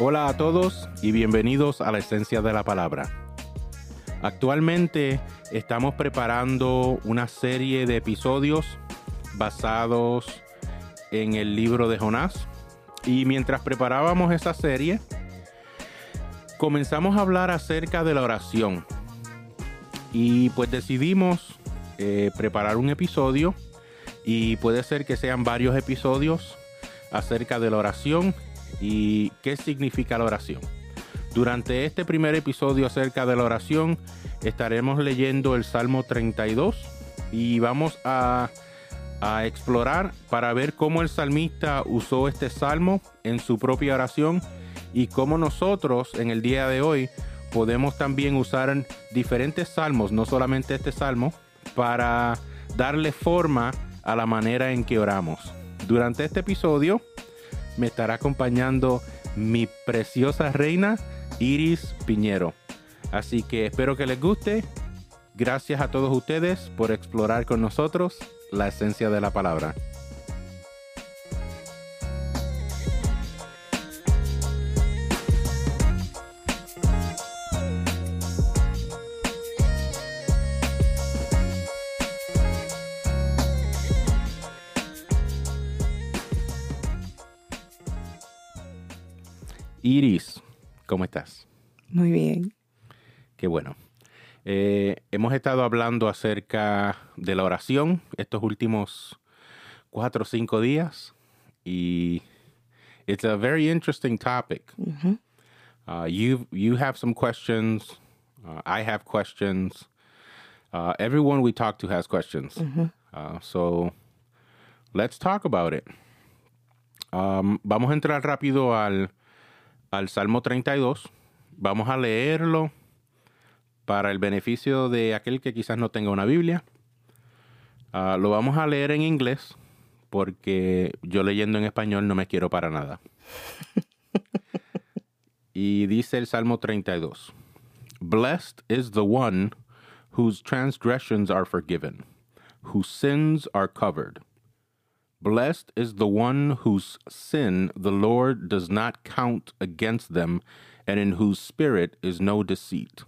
Hola a todos y bienvenidos a la esencia de la palabra. Actualmente estamos preparando una serie de episodios basados en el libro de Jonás y mientras preparábamos esa serie comenzamos a hablar acerca de la oración y pues decidimos eh, preparar un episodio y puede ser que sean varios episodios acerca de la oración y qué significa la oración. Durante este primer episodio acerca de la oración estaremos leyendo el Salmo 32 y vamos a, explorar para ver cómo el salmista usó este salmo en su propia oración y cómo nosotros en el día de hoy podemos también usar diferentes salmos, no solamente este salmo, para darle forma a la manera en que oramos. Durante este episodio me estará acompañando mi preciosa reina Iris Piñero. Así que espero que les guste. Gracias a todos ustedes por explorar con nosotros la esencia de la palabra. Iris, ¿cómo estás? Muy bien. Qué bueno. Eh, hemos estado hablando acerca de la oración estos últimos cuatro o cinco días y it's a very interesting topic. Uh, you you have some questions. Uh, I have questions. Uh, everyone we talk to has questions. Uh, so let's talk about it. Um, vamos a entrar rápido al al Salmo 32. Vamos a leerlo para el beneficio de aquel que quizás no tenga una Biblia. Ah, lo vamos a leer en inglés porque yo leyendo en español no me quiero para nada. y dice el Salmo 32. Blessed is the one whose transgressions are forgiven, whose sins are covered. Blessed is the one whose sin the Lord does not count against them, and in whose spirit is no deceit.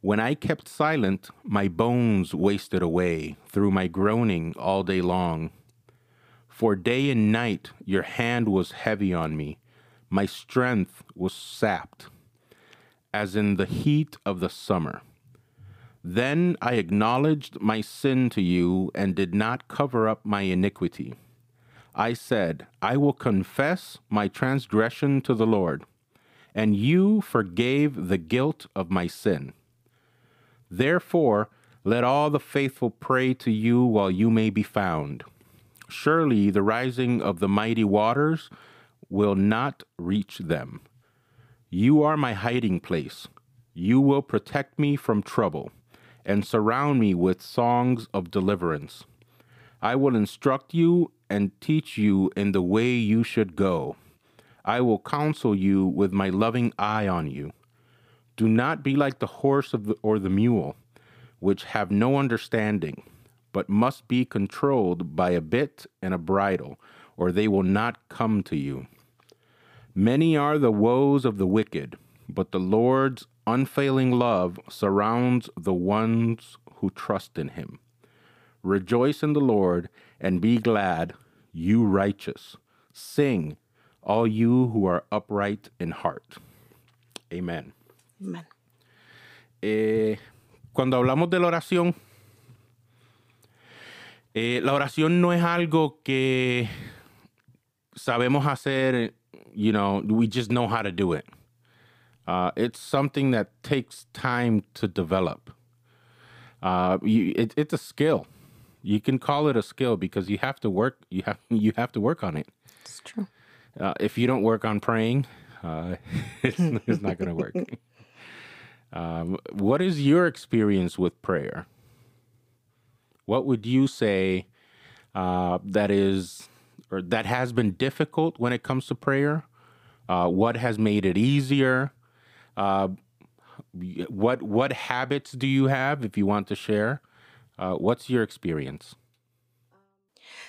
When I kept silent, my bones wasted away through my groaning all day long. For day and night your hand was heavy on me, my strength was sapped, as in the heat of the summer. Then I acknowledged my sin to you and did not cover up my iniquity. I said, I will confess my transgression to the Lord, and you forgave the guilt of my sin. Therefore, let all the faithful pray to you while you may be found. Surely the rising of the mighty waters will not reach them. You are my hiding place. You will protect me from trouble and surround me with songs of deliverance. I will instruct you and teach you in the way you should go. I will counsel you with my loving eye on you. Do not be like the horse the, or the mule, which have no understanding, but must be controlled by a bit and a bridle, or they will not come to you. Many are the woes of the wicked, but the Lord's unfailing love surrounds the ones who trust in him. Rejoice in the Lord and be glad, you righteous. Sing, all you who are upright in heart. Amen. Amen. Eh, cuando hablamos de la oración, eh, la oración no es algo que sabemos hacer, you know, we just know how to do it. Uh, it's something that takes time to develop. Uh, you, it, it's a skill. You can call it a skill because you have to work. You have you have to work on it. It's true. Uh, if you don't work on praying, uh, it's, it's not going to work. Um, what is your experience with prayer? What would you say uh, that is or that has been difficult when it comes to prayer? Uh, what has made it easier? Uh, what what habits do you have if you want to share? Uh, what's your experience?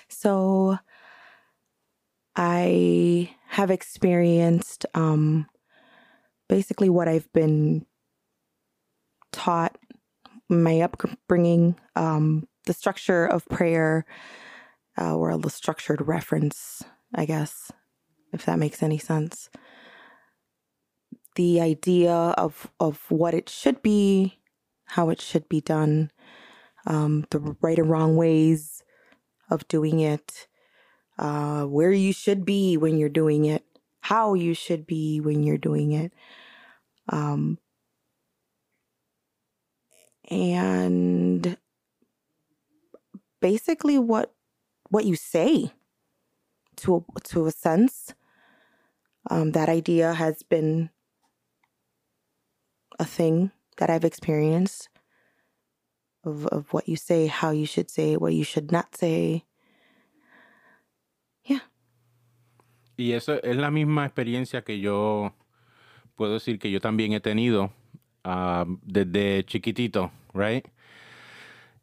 So I have experienced um, basically what I've been taught, my upbringing, um, the structure of prayer, uh, or the structured reference, I guess, if that makes any sense. The idea of, of what it should be, how it should be done, um, the right and wrong ways of doing it, uh, where you should be when you're doing it, how you should be when you're doing it. Um, and basically what what you say to a, to a sense um, that idea has been a thing that I've experienced of, of what you say, how you should say, what you should not say. Yeah. Y eso es la misma experiencia que yo puedo decir que yo también he tenido uh, desde chiquitito, right?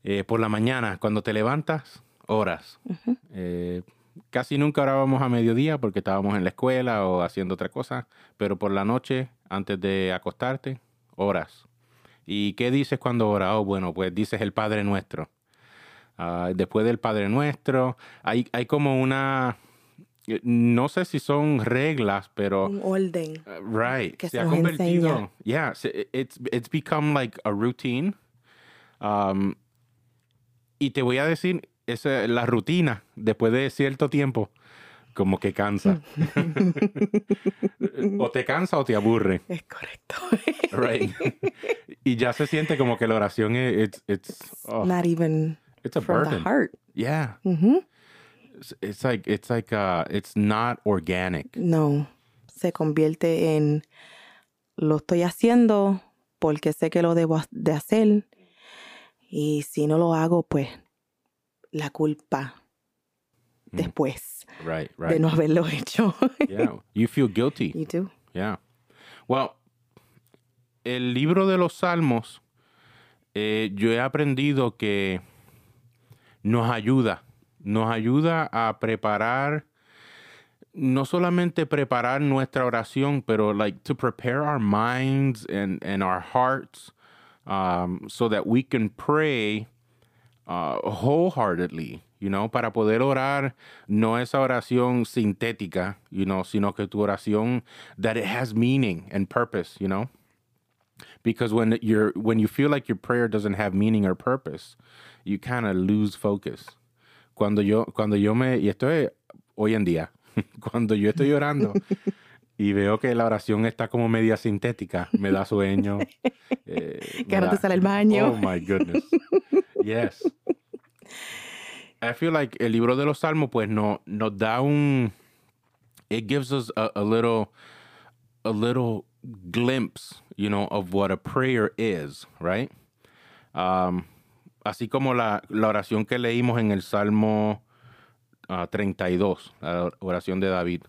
Eh, por la mañana, cuando te levantas, horas. Uh -huh. eh, casi nunca orábamos a mediodía porque estábamos en la escuela o haciendo otra cosa, pero por la noche, antes de acostarte, horas. ¿Y qué dices cuando oras? Oh, bueno, pues dices el Padre Nuestro. Uh, después del Padre Nuestro, hay, hay como una, no sé si son reglas, pero... Un orden. Uh, right. Que se se ha convertido. enseña. Yeah, it's, it's become like a routine. Um, y te voy a decir, esa, la rutina, después de cierto tiempo, como que cansa. o te cansa o te aburre. Es correcto. Right. y ya se siente como que la oración es it's, it's, oh, Not even it's a from the burden. heart. Yeah. hmm It's, it's like, it's like, uh, it's not organic. No, se convierte en lo estoy haciendo porque sé que lo debo de hacer y si no lo hago, pues la culpa Mm. Después Right, de right. no haberlo hecho. Yeah. You feel guilty. you do. Yeah. Well, el libro de los Salmos, eh, yo he aprendido que nos ayuda, nos ayuda a preparar, no solamente preparar nuestra oración, pero like to prepare our minds and, and our hearts um, so that we can pray uh, wholeheartedly, you know, para poder orar no esa oración sintética, you know, sino que tu oración that it has meaning and purpose, you know. Because when you're when you feel like your prayer doesn't have meaning or purpose, you kind of lose focus. Cuando yo cuando yo me y esto es hoy en día, cuando yo estoy orando y veo que la oración está como media sintética, me da sueño. eh, Que no te sale el baño. Oh my goodness. Yes. I feel like el libro de los Salmos, pues, no, nos da un. It gives us a, a little, a little glimpse, you know, of what a prayer is, right? Um, así como la, oración que leímos en el Salmo ah, 32, la oración de David.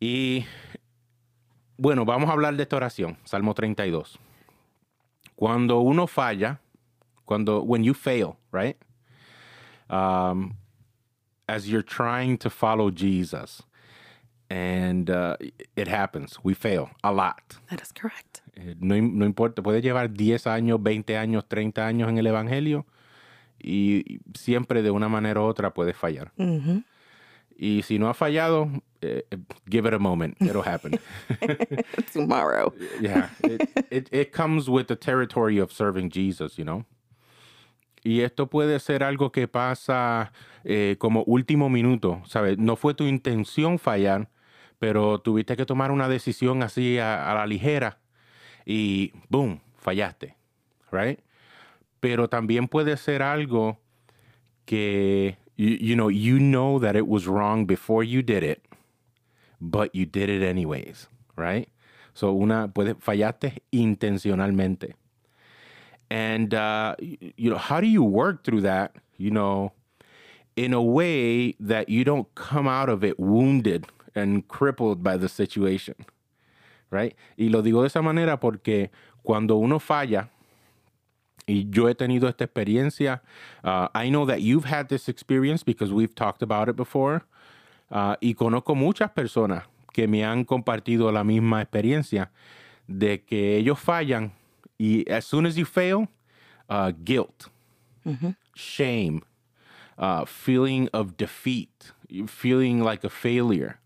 Y bueno, vamos a hablar de esta oración, Salmo 32. Cuando uno falla, cuando when you fail, right? Um, as you're trying to follow Jesus, and uh, it happens, we fail a lot. That is correct. Eh, No, no importa, puede llevar 10 años, 20 años, 30 años en el Evangelio y siempre de una manera u otra puede fallar. hmm Y si no ha fallado, eh, give it a moment, it'll happen. Tomorrow. yeah, it, it, it comes with the territory of serving Jesus, you know. Y esto puede ser algo que pasa eh, como último minuto, ¿sabes? No fue tu intención fallar, pero tuviste que tomar una decisión así a, la ligera y boom, fallaste, right? Pero también puede ser algo que, you, you know, you know that it was wrong before you did it, but you did it anyways, right? So una puede fallaste intencionalmente. And uh, you know, how do you work through that? You know, in a way that you don't come out of it wounded and crippled by the situation, right? Y lo digo de esa manera porque cuando uno falla, y yo he tenido esta experiencia, uh, I know that you've had this experience because we've talked about it before. Ah, y conozco muchas personas que me han compartido la misma experiencia de que ellos fallan as soon as you fail, uh, guilt, shame, uh, feeling of defeat, feeling like a failure.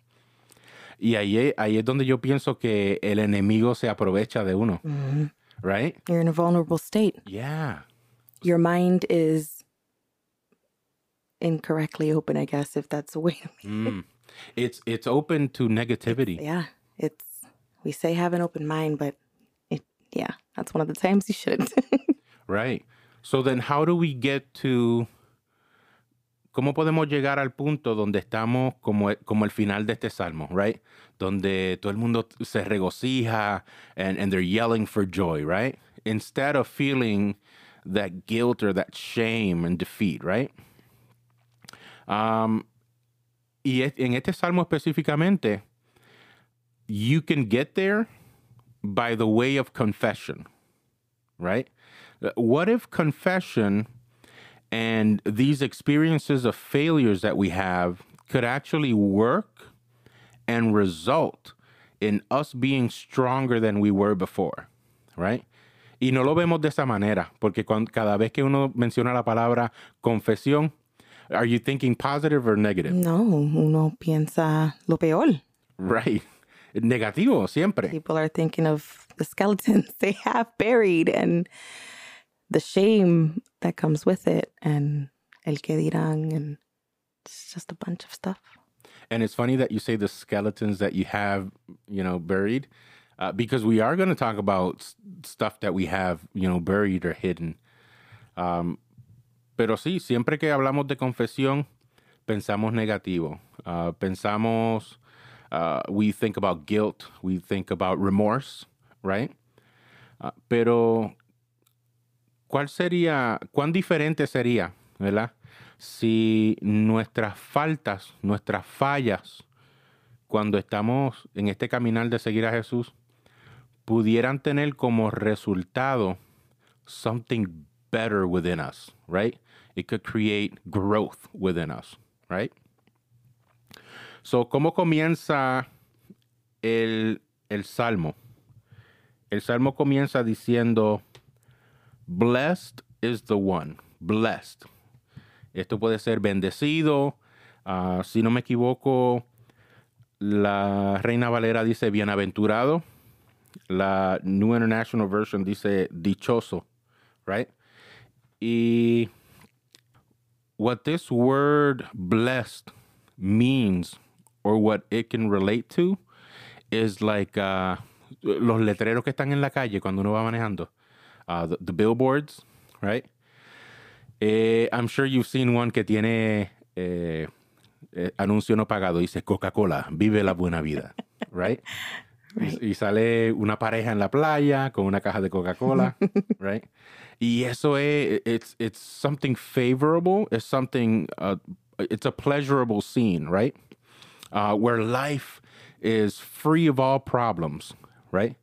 Y ahí, ahí es donde yo pienso que el enemigo se aprovecha de uno. Right? You're in a vulnerable state. Yeah. Your mind is incorrectly open, I guess, if that's a way. Mm. It's it's open to negativity. Yeah, it's we say have an open mind, but it yeah, that's one of the times you shouldn't. Right. So then how do we get to ¿Cómo podemos llegar al punto donde estamos como, como el final de este salmo, right? Donde todo el mundo se regocija and, and they're yelling for joy, right? Instead of feeling that guilt or that shame and defeat, right? Um, y en este salmo específicamente, you can get there by the way of confession, right? What if confession and these experiences of failures that we have could actually work and result in us being stronger than we were before, right? Y no lo vemos de esa manera, porque cuan- cada vez que uno menciona la palabra confesión, are you thinking positive or negative? no, uno piensa lo peor. Right. Negativo, siempre. People are thinking of the skeletons they have buried and the shame that comes with it and el que dirán and it's just a bunch of stuff. And it's funny that you say the skeletons that you have, you know, buried, uh, because we are going to talk about stuff that we have, you know, buried or hidden. Um, pero sí, siempre que hablamos de confesión, pensamos negativo. Uh, pensamos, uh, we think about guilt, we think about remorse, right? Uh, pero, ¿cuál sería, cuán diferente sería, verdad? Si nuestras faltas, nuestras fallas, cuando estamos en este caminar de seguir a Jesús, pudieran tener como resultado something better within us, right? It could create growth within us, right? So, ¿cómo comienza el, el salmo? El salmo comienza diciendo, Blessed is the one, blessed. Esto puede ser bendecido. ah, si no me equivoco, la Reina Valera dice bienaventurado. La New International Version dice dichoso, right? Y what this word blessed means or what it can relate to is like uh, los letreros que están en la calle cuando uno va manejando. Uh, the, the billboards, right? Eh, I'm sure you've seen one que tiene eh, eh, anuncio no pagado. Dice Coca-Cola, vive la buena vida, right? Right. Y, y sale una pareja en la playa con una caja de Coca-Cola, right? Y eso es, it's, it's something favorable. It's something, uh, it's a pleasurable scene, right? Uh, where life is free of all problems, right?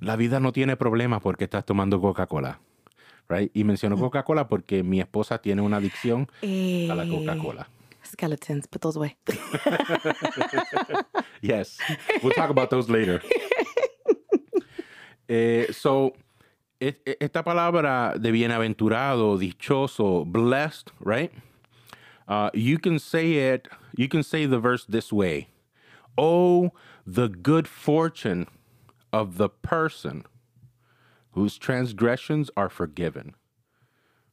La vida no tiene problemas porque estás tomando Coca-Cola, right? Y menciono Coca-Cola porque mi esposa tiene una adicción a la Eh, Coca-Cola. Skeletons, put those away. Yes, we'll talk about those later. Eh, so, et- e- esta palabra de bienaventurado, dichoso, blessed, right? Uh, you can say it, you can say the verse this way Oh, the good fortune of the person whose transgressions are forgiven,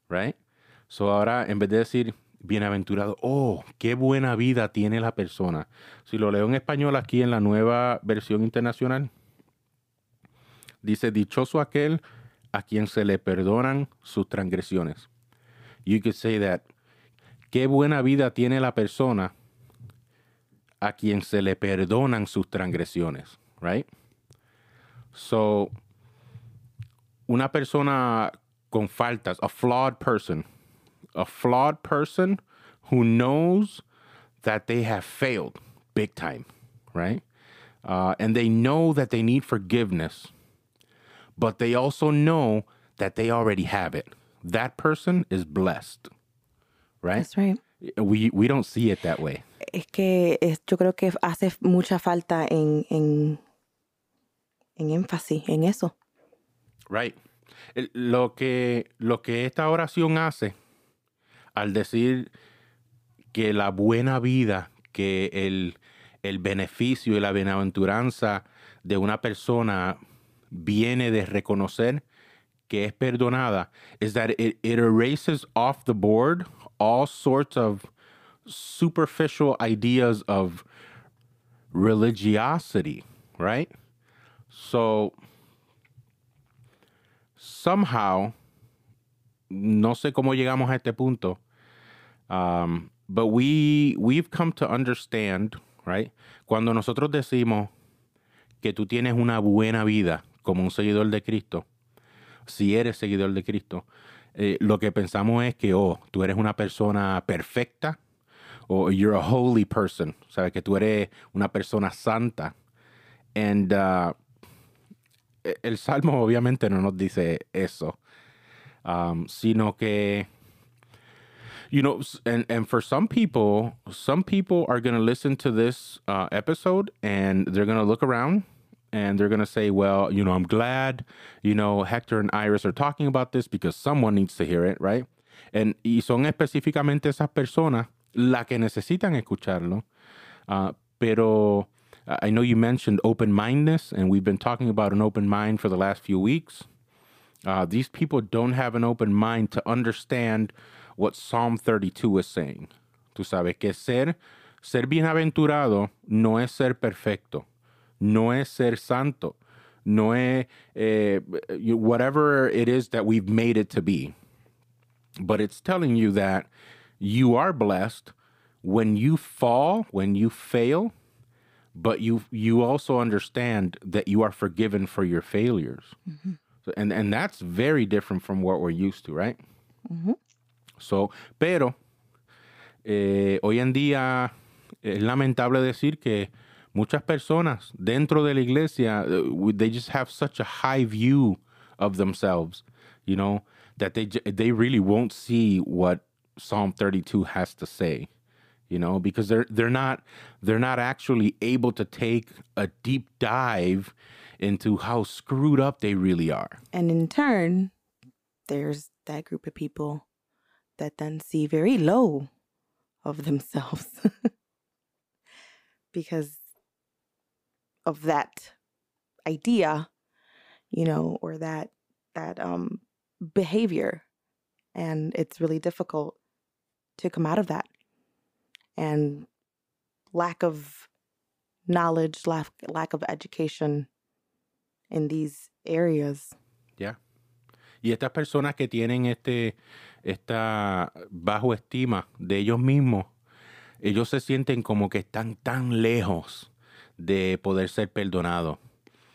right? So, ahora, en vez de decir bienaventurado, oh, qué buena vida tiene la persona. Si lo leo en español aquí en la nueva versión internacional, dice, dichoso aquel a quien se le perdonan sus transgresiones. You could say that, qué buena vida tiene la persona a quien se le perdonan sus transgresiones, right? So, una persona con faltas, a flawed person, a flawed person who knows that they have failed big time, right? Uh, and they know that they need forgiveness, but they also know that they already have it. That person is blessed, right? That's right. We we don't see it that way. Es que es- yo creo que hace mucha falta en, en, en énfasis en eso. Right. Lo que, lo que esta oración hace al decir que la buena vida, que el, el beneficio y la bienaventuranza de una persona viene de reconocer que es perdonada, is that it, it erases off the board all sorts of superficial ideas of religiosity, right? So somehow, no sé cómo llegamos a este punto, um, but we we've come to understand, right? Cuando nosotros decimos que tú tienes una buena vida como un seguidor de Cristo, si eres seguidor de Cristo, eh, lo que pensamos es que, oh, tú eres una persona perfecta, o you're a holy person, sabes que tú eres una persona santa. And uh, e- el Salmo obviamente no nos dice eso, um, sino que, you know, and, and for some people, some people are going to listen to this uh, episode and they're going to look around and they're going to say, well, you know, I'm glad, you know, Hector and Iris are talking about this because someone needs to hear it, right? And, y son específicamente esas personas las que necesitan escucharlo. Uh, pero I know you mentioned open mindedness, and we've been talking about an open mind for the last few weeks. Uh, these people don't have an open mind to understand what Psalm 32 is saying. Tú sabes que ser, ser bienaventurado no es ser perfecto, no es ser santo, no es eh, whatever it is that we've made it to be. But it's telling you that you are blessed when you fall, when you fail, but you you also understand that you are forgiven for your failures. So, and and that's very different from what we're used to, right? So, pero eh, hoy en día es lamentable decir que muchas personas dentro de la iglesia uh, they just have such a high view of themselves, you know, that they they really won't see what Psalm 32 has to say you know because they're they're not they're not actually able to take a deep dive into how screwed up they really are. And in turn, there's that group of people that then see very low of themselves. Because of that idea, you know, or that that um behavior. And it's really difficult to come out of that. And lack of knowledge, lack lack of education in these areas Yeah. y estas personas que tienen este esta bajo estima de ellos mismos ellos se sienten como que están tan lejos de poder ser perdonados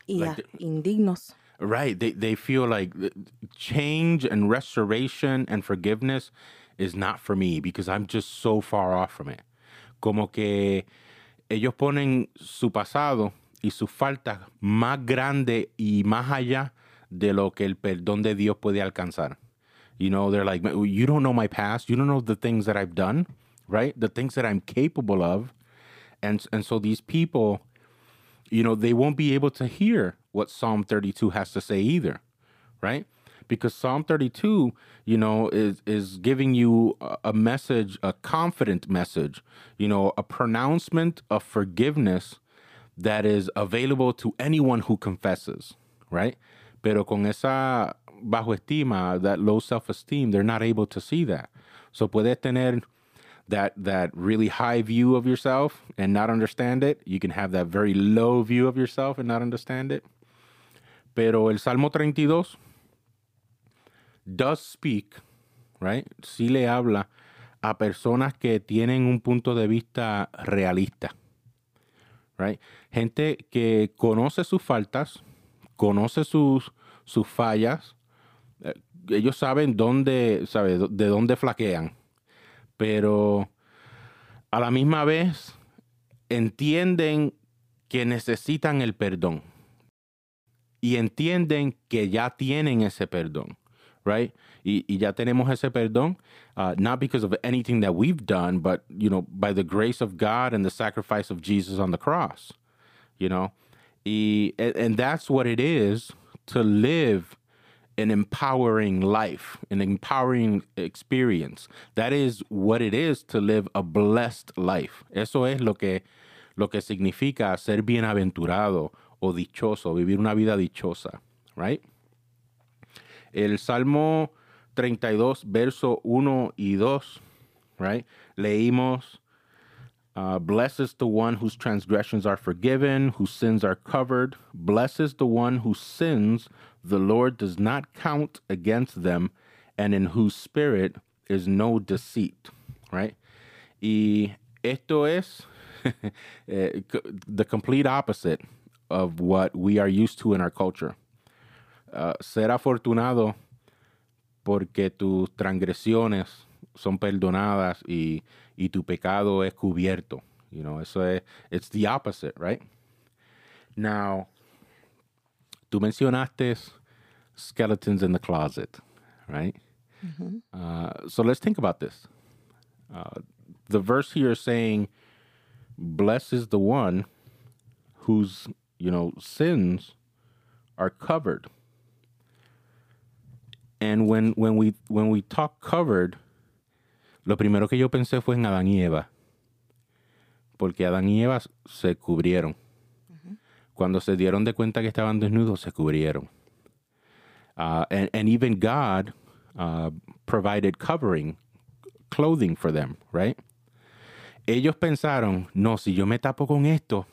y Like the- indignos. Right. They they feel like change and restoration and forgiveness is not for me because I'm just so far off from it. Como que ellos ponen su pasado y sus faltas más grande y más allá de lo que el perdón de Dios puede alcanzar. You know, they're like, you don't know my past. You don't know the things that I've done, right? The things that I'm capable of. And, and so these people, you know, they won't be able to hear what Psalm 32 has to say either, right? Because Psalm 32, you know, is is giving you a, message, a confident message, you know, a pronouncement of forgiveness that is available to anyone who confesses, right? Pero con esa bajo estima, that low self-esteem, they're not able to see that. So puedes tener that that really high view of yourself and not understand it. You can have that very low view of yourself and not understand it. Pero el Salmo 32 does speak, right? Sí le habla a personas que tienen un punto de vista realista, right? Gente que conoce sus faltas, conoce sus, sus fallas, eh, ellos saben dónde, sabe, de dónde flaquean, pero a la misma vez entienden que necesitan el perdón y entienden que ya tienen ese perdón, right? Y, y ya tenemos ese perdón, uh, not because of anything that we've done, but, you know, by the grace of God and the sacrifice of Jesus on the cross, you know? Y, and, and that's what it is to live an empowering life, an empowering experience. That is what it is to live a blessed life. Eso es lo que, lo que significa ser bienaventurado o dichoso, vivir una vida dichosa, right? El Salmo 32, verso 1 y 2, right? Leímos, uh, Blessed is the one whose transgressions are forgiven, whose sins are covered. Blessed is the one whose sins the Lord does not count against them, and in whose spirit is no deceit, right? Y esto es eh, the complete opposite of what we are used to in our culture. Uh, ser afortunado porque tus transgresiones son perdonadas y, y tu pecado es cubierto. You know, eso es, it's the opposite, right? Now, tú mencionaste skeletons in the closet, right? Uh, so let's think about this. Uh, the verse here is saying, "Blessed is the one whose you know sins are covered." And when when we when we talk covered, lo primero que yo pensé fue en Adán y Eva, porque Adán y Eva se cubrieron. Cuando se dieron de cuenta que estaban desnudos, se cubrieron. Uh, and, even God uh, provided covering, clothing for them, right? Ellos pensaron, no, si yo me tapo con esto,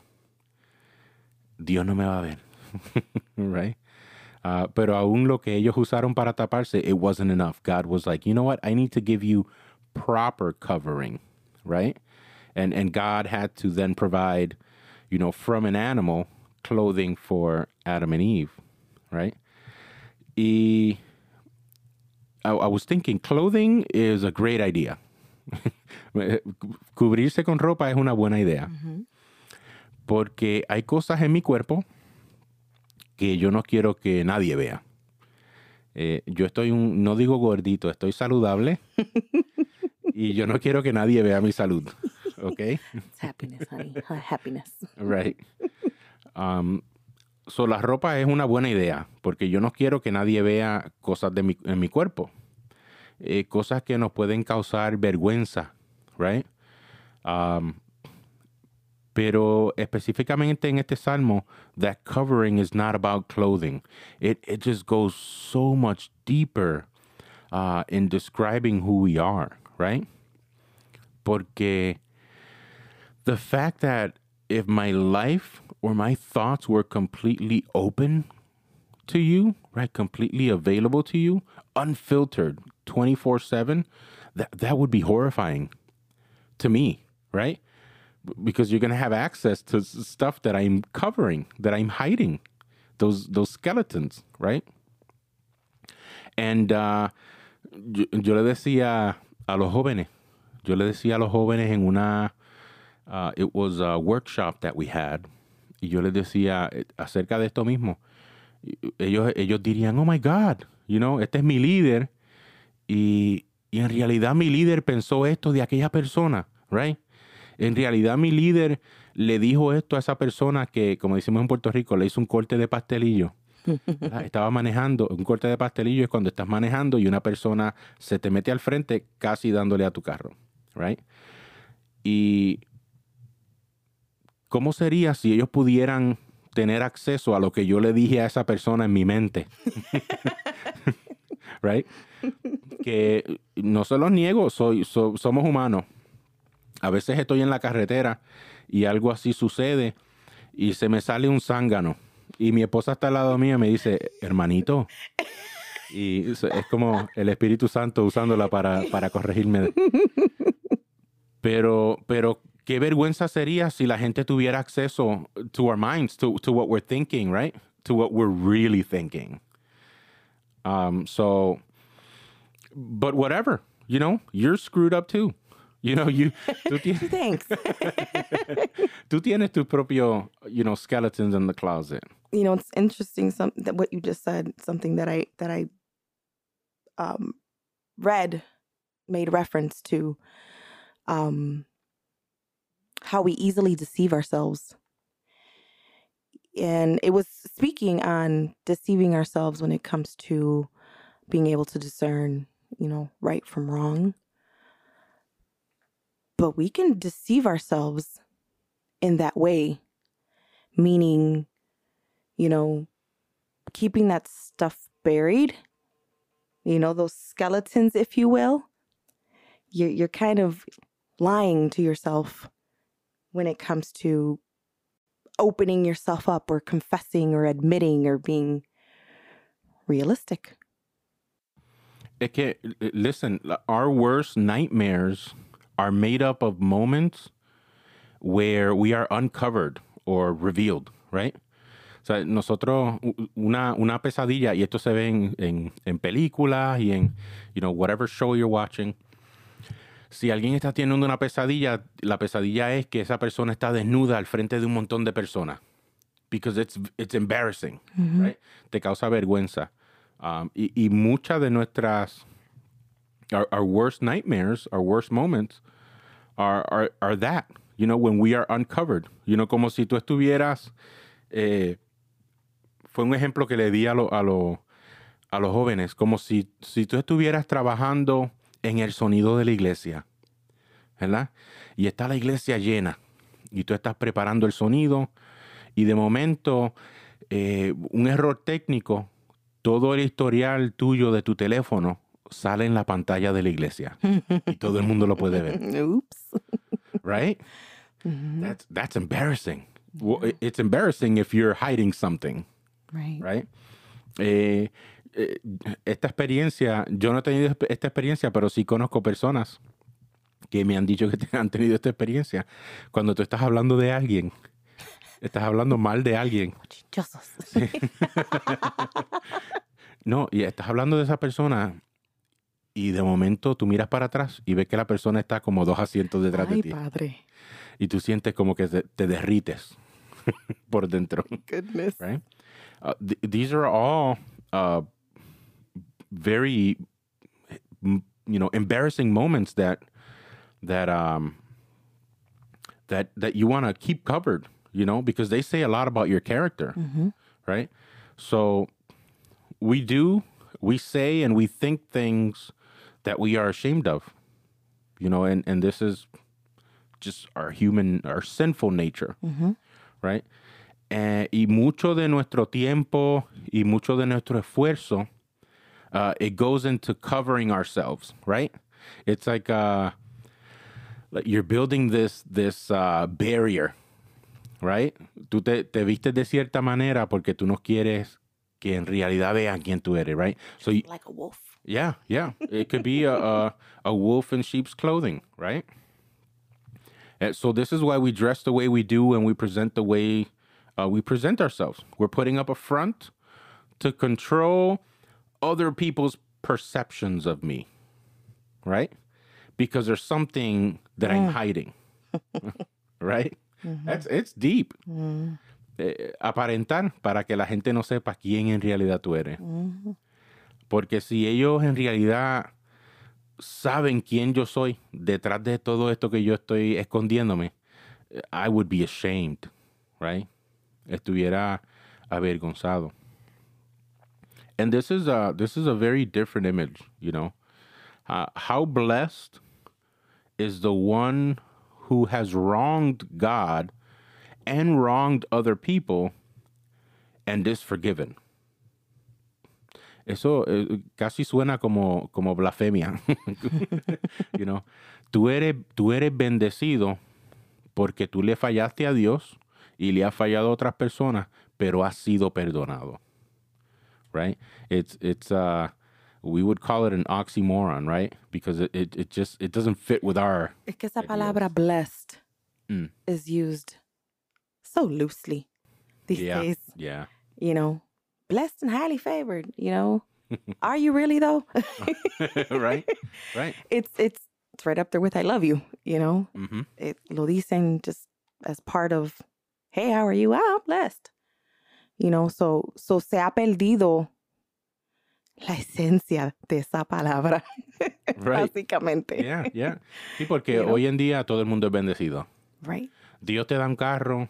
Dios no me va a ver, right? Uh, pero aún lo que ellos usaron para taparse, it wasn't enough. God was like, you know what? I need to give you proper covering, right? And and God had to then provide, you know, from an animal clothing for Adam and Eve, right? Y I, I was thinking clothing is a great idea. Cubrirse con ropa es una buena idea. Porque hay cosas en mi cuerpo que yo no quiero que nadie vea. Eh, yo estoy un, no digo gordito, estoy saludable y yo no quiero que nadie vea mi salud. ¿Ok? It's happiness, honey. Happiness. Right. Um, so la ropa es una buena idea porque yo no quiero que nadie vea cosas de mi, en mi cuerpo. Eh, cosas que nos pueden causar vergüenza, right? Pero específicamente en este salmo, that covering is not about clothing. It, it just goes so much deeper uh, in describing who we are, right? Porque the fact that if my life or my thoughts were completely open to you, right, completely available to you, unfiltered, 24 7, that, that would be horrifying to me, right? Because you're going to have access to stuff that I'm covering, that I'm hiding, those, those skeletons, right? And uh, yo, yo le decía a los jóvenes, yo le decía a los jóvenes en una, uh, it was a workshop that we had, y yo les decía eh, acerca de esto mismo. Ellos, ellos dirían, oh my God, you know, este es mi líder, y, y en realidad mi líder pensó esto de aquella persona, right? En realidad mi líder le dijo esto a esa persona que, como decimos en Puerto Rico, le hizo un corte de pastelillo. Estaba manejando, un corte de pastelillo es cuando estás manejando y una persona se te mete al frente casi dándole a tu carro, right? Y ¿cómo sería si ellos pudieran tener acceso a lo que yo le dije a esa persona en mi mente? right? Que no se los niego, soy, so- somos humanos. A veces estoy en la carretera y algo así sucede y se me sale un zángano y mi esposa está al lado mío y me dice, hermanito. Y es es como el Espíritu Santo usándola para, para corregirme. Pero, pero qué vergüenza sería si la gente tuviera acceso to our minds, to, to what we're thinking, right? To what we're really thinking. Um, so, but whatever, you know, you're screwed up too. You know, you, tú, tienes, Thanks. tú tienes tu propio, you know, skeletons in the closet. you know, it's interesting some that what you just said, something that I that I um, read made reference to um, how we easily deceive ourselves. And it was speaking on deceiving ourselves when it comes to being able to discern, you know, right from wrong. But we can deceive ourselves in that way, meaning, you know, keeping that stuff buried, you know, those skeletons, if you will. You're, you're kind of lying to yourself when it comes to opening yourself up or confessing or admitting or being realistic. Que, l- listen, our worst nightmares are made up of moments where we are uncovered or revealed, right? O sea, nosotros, una, una pesadilla, y esto se ve en, en, en películas y en, you know, whatever show you're watching. Si alguien está teniendo una pesadilla, la pesadilla es que esa persona está desnuda al frente de un montón de personas. Because it's, it's embarrassing, right? Te causa vergüenza. Um, y, y muchas de nuestras, our, our worst nightmares, our worst moments, are, are, are that, you know, when we are uncovered. You know, como si tú estuvieras, eh, fue un ejemplo que le di a, lo- a, lo- a los jóvenes, como si, si tú estuvieras trabajando en el sonido de la iglesia, ¿verdad? Y está la iglesia llena y tú estás preparando el sonido y de momento eh, un error técnico, todo el historial tuyo de tu teléfono sale en la pantalla de la iglesia y todo el mundo lo puede ver, Oops. right? That's that's embarrassing. Well, it's embarrassing if you're hiding something, Right. right? Eh, eh, esta experiencia, yo no he tenido esta experiencia, pero sí conozco personas que me han dicho que te- han tenido esta experiencia. Cuando tú estás hablando de alguien, estás hablando mal de alguien, Chinchosos. no, y estás hablando de esa persona y de momento tú miras para atrás y ves que la persona está como dos asientos detrás de Ay, ti padre. y tú sientes como que te, te derrites por dentro. Goodness. right? Uh, th- these are all uh, very, you know, embarrassing moments that that um that that you want to keep covered, you know, because they say a lot about your character, right? So we do, we say, and we think things that we are ashamed of, you know, and and this is just our human, our sinful nature, right? Eh, y mucho de nuestro tiempo y mucho de nuestro esfuerzo, uh, it goes into covering ourselves, right? It's like uh, you're building this this uh, barrier, right? Tú te, te vistes de cierta manera porque tú no quieres que en realidad vean quién tú eres, right? So you, Like a wolf. yeah, yeah. It could be a, a, a wolf in sheep's clothing, right? And so this is why we dress the way we do and we present the way uh, we present ourselves. We're putting up a front to control other people's perceptions of me, right? Because there's something that I'm hiding, right? That's it's deep. Eh, aparentar para que la gente no sepa quién en realidad tú eres. Porque si ellos en realidad saben quién yo soy detrás de todo esto que yo estoy escondiéndome, eh, I would be ashamed, right? Estuviera avergonzado. And this is a this is a very different image, you know. Uh, how blessed is the one who has wronged God and wronged other people and is forgiven. Eso eh, casi suena como, como blasfemia. you know, tú eres, tú eres bendecido porque tú le fallaste a Dios y le has fallado a otras personas, pero has sido perdonado. Right? It's it's uh we would call it an oxymoron, right? Because it, it, it just it doesn't fit with our Es que esa palabra blessed is used so loosely these yeah days. yeah You know, blessed and highly favored. You know, are you really though? right right it's it's it's right up there with I love you. You know, hmm it, lo dicen just as part of, hey, how are you? Ah, I'm blessed. You know, so so se ha perdido la esencia de esa palabra, Right. básicamente. Yeah, yeah. Sí, porque You know? hoy en día todo el mundo es bendecido. Right? Dios te da un carro,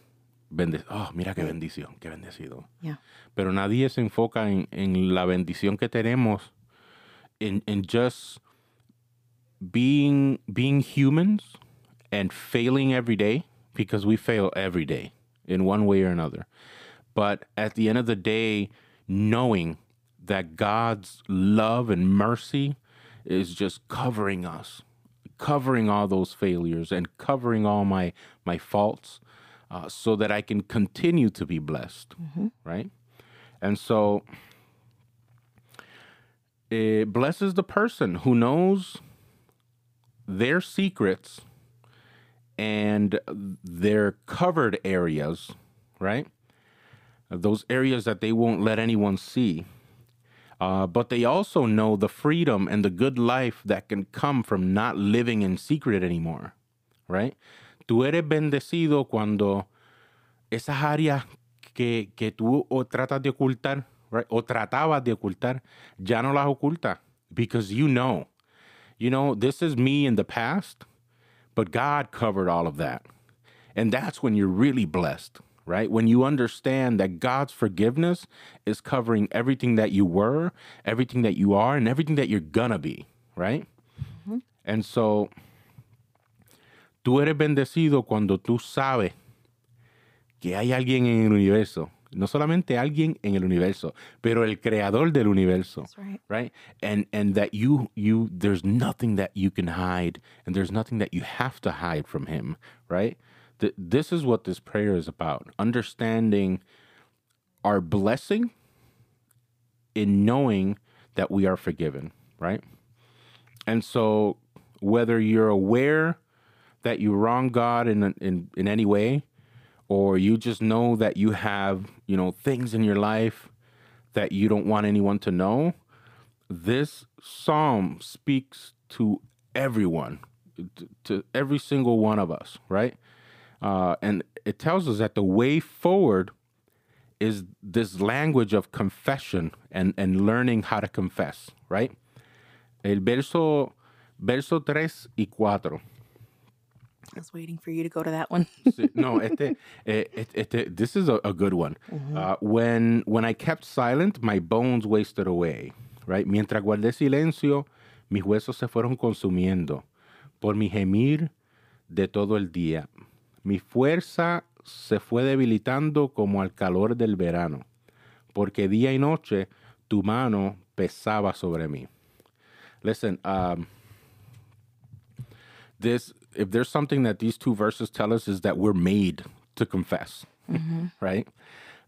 bende oh, mira qué bendición, qué bendecido. Yeah. Pero nadie se enfoca en, en la bendición que tenemos, en, en just being, being humans and failing every day, because we fail every day in one way or another. But at the end of the day, knowing that God's love and mercy is just covering us, covering all those failures and covering all my my faults, uh, so that I can continue to be blessed, right? And so, it blesses the person who knows their secrets and their covered areas, right? Those areas that they won't let anyone see. Uh, but they also know the freedom and the good life that can come from not living in secret anymore, right? Tú eres bendecido cuando esas áreas que, que tú o tratas de ocultar, right? o tratabas de ocultar, ya no las ocultas because you know. You know, this is me in the past, but God covered all of that. And that's when you're really blessed, right? When you understand that God's forgiveness is covering everything that you were, everything that you are, and everything that you're gonna be, right? Mm-hmm. And so, tú eres bendecido cuando tú sabes que hay alguien en el universo. No solamente alguien en el universo, pero el creador del universo right. right and and that you you there's nothing that you can hide and there's nothing that you have to hide from him right Th- this is what this prayer is about understanding our blessing in knowing that we are forgiven right? And so whether you're aware that you wrong god in in in any way or you just know that you have you know things in your life that you don't want anyone to know this psalm speaks to everyone to, to every single one of us right uh, and it tells us that the way forward is this language of confession and, and learning how to confess right el verso verso 3 y 4 I was waiting for you to go to that one. No, este, eh, este, este- this is a, a good one. Uh, when, when I kept silent, my bones wasted away. Right? Mientras guardé silencio, mis huesos se fueron consumiendo por mi gemir de todo el día. Mi fuerza se fue debilitando como al calor del verano, porque día y noche tu mano pesaba sobre mí. Listen, um, this if there's something that these two verses tell us is that we're made to confess right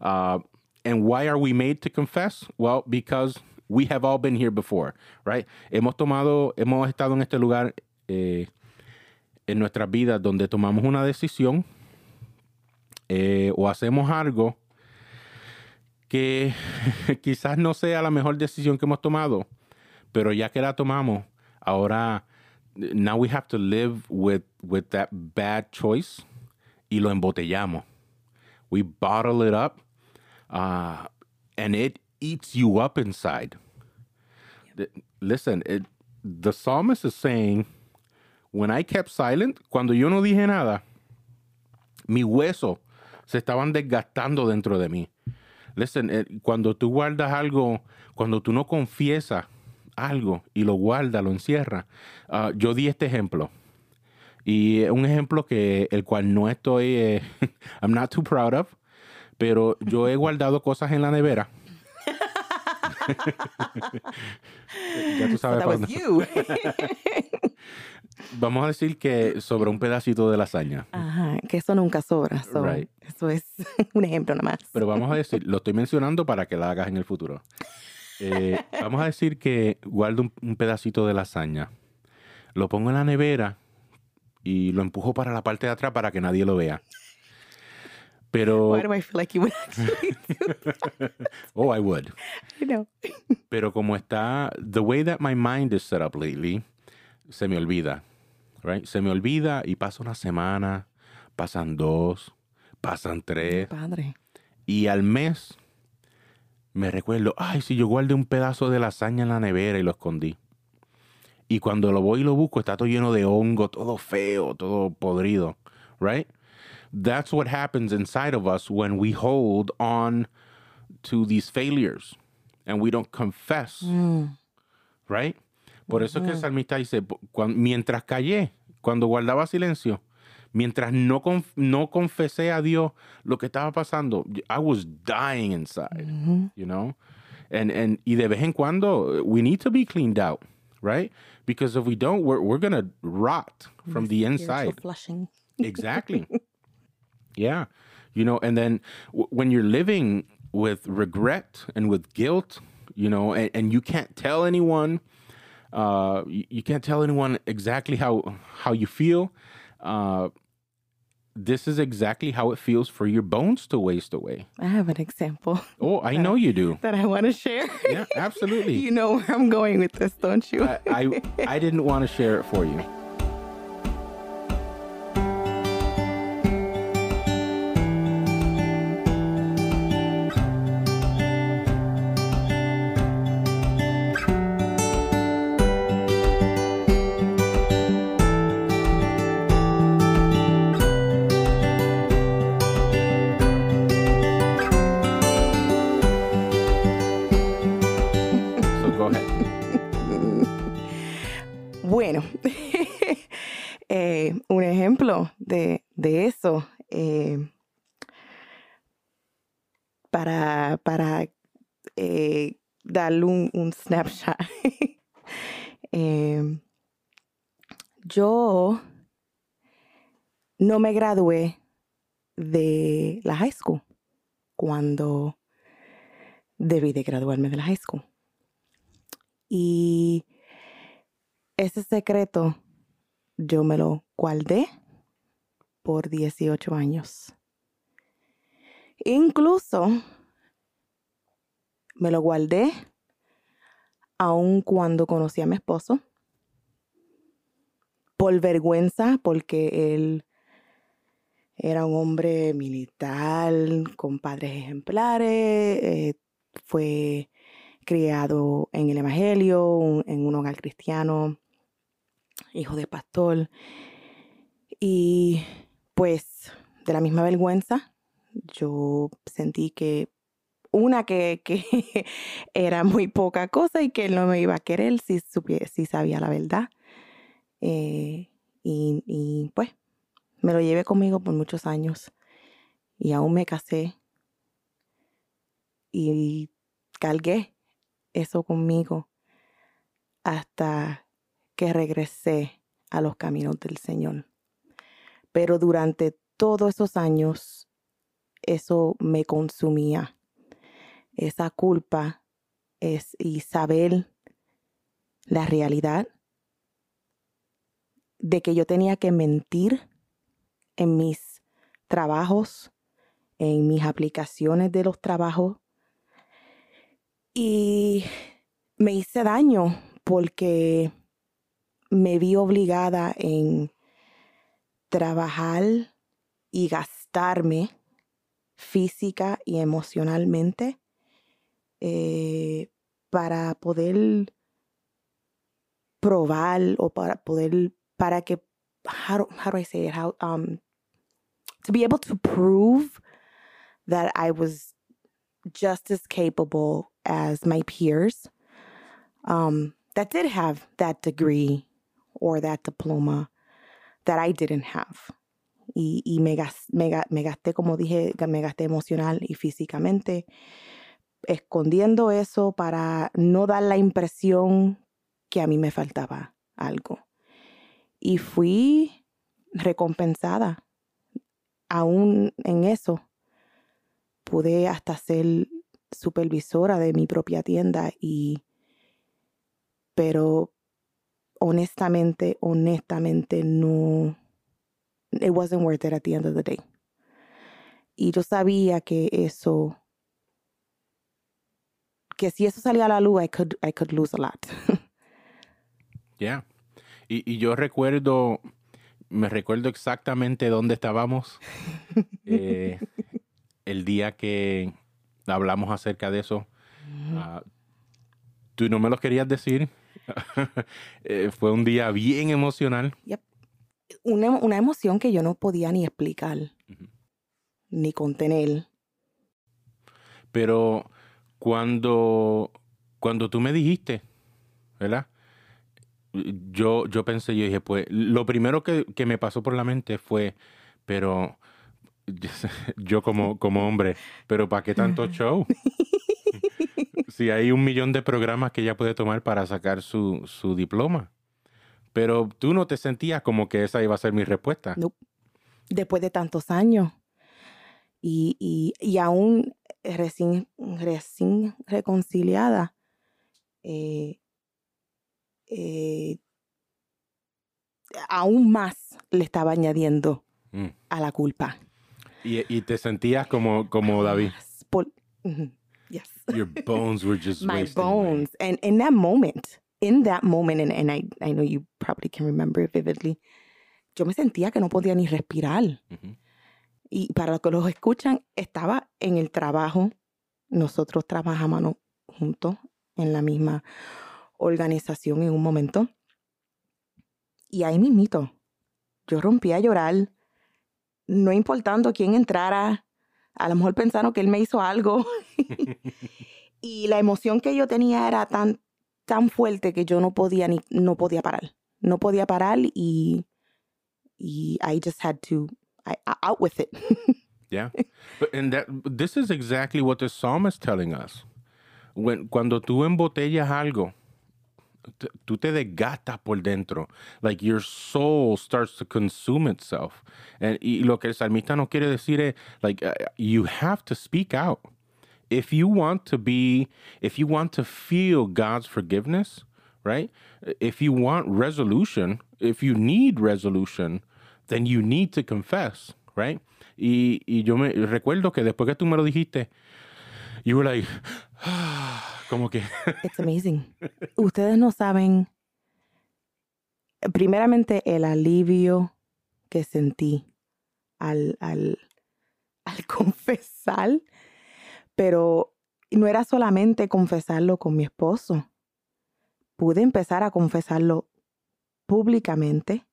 uh, and why are we made to confess well because we have all been here before right hemos tomado hemos estado en este lugar eh, en nuestras vidas donde tomamos una decisión eh, o hacemos algo que quizás no sea la mejor decisión que hemos tomado pero ya que la tomamos ahora now we have to live with with that bad choice y lo embotellamos. We bottle it up, uh, and it eats you up inside. Listen, it, the psalmist is saying, when I kept silent, cuando yo no dije nada, mis huesos se estaban desgastando dentro de mí. Listen, eh, cuando tú guardas algo, cuando tú no confiesas algo y lo guardas, lo encierras. ah, yo di este ejemplo. Y un ejemplo que el cual no estoy, eh, I'm not too proud of, pero yo he guardado cosas en la nevera. ya tú So sabes that para was you. Vamos a decir que sobre un pedacito de lasaña. Ajá, que eso nunca sobra. so Right. Eso es un ejemplo nada más. Pero vamos a decir, lo estoy mencionando para que la hagas en el futuro. Eh, vamos a decir que guardo un, un pedacito de lasaña, lo pongo en la nevera y lo empujo para la parte de atrás para que nadie lo vea. Pero, Why do I feel like you would actually do oh, I would. know? Pero como está, the way that my mind is set up lately, se me olvida, right? Se me olvida y pasa una semana, pasan dos, pasan tres. Padre. Y al mes me recuerdo, ay, si yo guardé un pedazo de lasaña en la nevera y lo escondí. Y cuando lo voy y lo busco, está todo lleno de hongo, todo feo, todo podrido, right? That's what happens inside of us when we hold on to these failures and we don't confess, right? Por eso es que el salmista dice, "Cuan- mientras callé, cuando guardaba silencio, mientras no, conf- no confesé a Dios lo que estaba pasando, I was dying inside, you know? And, and, y de vez en cuando, we need to be cleaned out, right? Because if we don't, we're, we're going to rot from the inside. flushing. Exactly. yeah. You know, and then when you're living with regret and with guilt, you know, and, and you can't tell anyone, uh, you, you can't tell anyone exactly how how you feel. Uh, this is exactly how it feels for your bones to waste away. I have an example Oh, I know you do. that I want to share. Yeah, absolutely. you know where I'm going with this, don't you? I, I I didn't want to share it for you. Darle un, snapshot. Eh, yo no me gradué de la high school cuando debí de graduarme de la high school. Y ese secreto yo me lo guardé por 18 años. Incluso me lo guardé aun cuando conocí a mi esposo. Por vergüenza, porque él era un hombre militar con padres ejemplares, eh, fue criado en el Evangelio, en un hogar cristiano, hijo de pastor. Y pues de la misma vergüenza, yo sentí que una que, que era muy poca cosa y que él no me iba a querer si, supie- si sabía la verdad. Eh, y, y, pues me lo llevé conmigo por muchos años y aún me casé y cargué eso conmigo hasta que regresé a los caminos del Señor. Pero durante todos esos años, eso me consumía. Esa culpa es y saber la realidad de que yo tenía que mentir en mis trabajos, en mis aplicaciones de los trabajos. Y me hice daño porque me vi obligada en trabajar y gastarme física y emocionalmente eh, para poder probar o para poder para que how do, I say it how um to be able to prove that I was just as capable as my peers um, that did have that degree or that diploma that I didn't have. Y, y me, gas- me, ga- me gasté, como dije, me gasté emocional y físicamente, escondiendo eso para no dar la impresión que a mí me faltaba algo. Y fui recompensada. Aún en eso, pude hasta ser supervisora de mi propia tienda y pero honestamente, honestamente no it wasn't worth it at the end of the day. Y yo sabía que eso que si eso salía a la luz I could I could lose a lot. Yeah. Y, y yo recuerdo, me recuerdo exactamente dónde estábamos eh, el día que hablamos acerca de eso. Ah, tú no me lo querías decir. Eh, fue un día bien emocional. Una, una emoción que yo no podía ni explicar, ni contener. Pero cuando, cuando tú me dijiste, ¿verdad? Yo, yo pensé, yo dije, pues, lo primero que, que me pasó por la mente fue, pero yo como, como hombre, pero ¿para qué tanto show? si hay un millón de programas que ella puede tomar para sacar su, su diploma. Pero tú no te sentías como que esa iba a ser mi respuesta. No. Después de tantos años. Y, y, y aún recién, recién reconciliada, eh, eh, aún más le estaba añadiendo Mm. a la culpa. Y, y te sentías como, como David. Yes, por- yes. Your bones were just my wasting away. bones. And in that moment, in that moment, and, and I, I know you probably can remember it vividly, yo me sentía que no podía ni respirar. Ujú. Y para los que los escuchan, estaba en el trabajo. Nosotros trabajamos juntos en la misma organización en un momento. Y ahí mismito, yo rompí a llorar, no importando quién entrara. A lo mejor pensaron que él me hizo algo. y la emoción que yo tenía era tan, tan fuerte que yo no podía ni, no podía parar. No podía parar y, y I just had to, I, out with it. Yeah. But and that this is exactly what the psalm is telling us. When, cuando tú embotellas algo, tú te desgastas por dentro. Like your soul starts to consume itself. And, y lo que el salmista no quiere decir es, like, uh, you have to speak out. If you want to be, if you want to feel God's forgiveness, right? If you want resolution, if you need resolution, then you need to confess, right? Y, y yo me recuerdo que después que tú me lo dijiste, you were like, como que, It's amazing. Ustedes no saben, primeramente, el alivio que sentí al, al, al confesar, pero no era solamente confesarlo con mi esposo. Pude empezar a confesarlo públicamente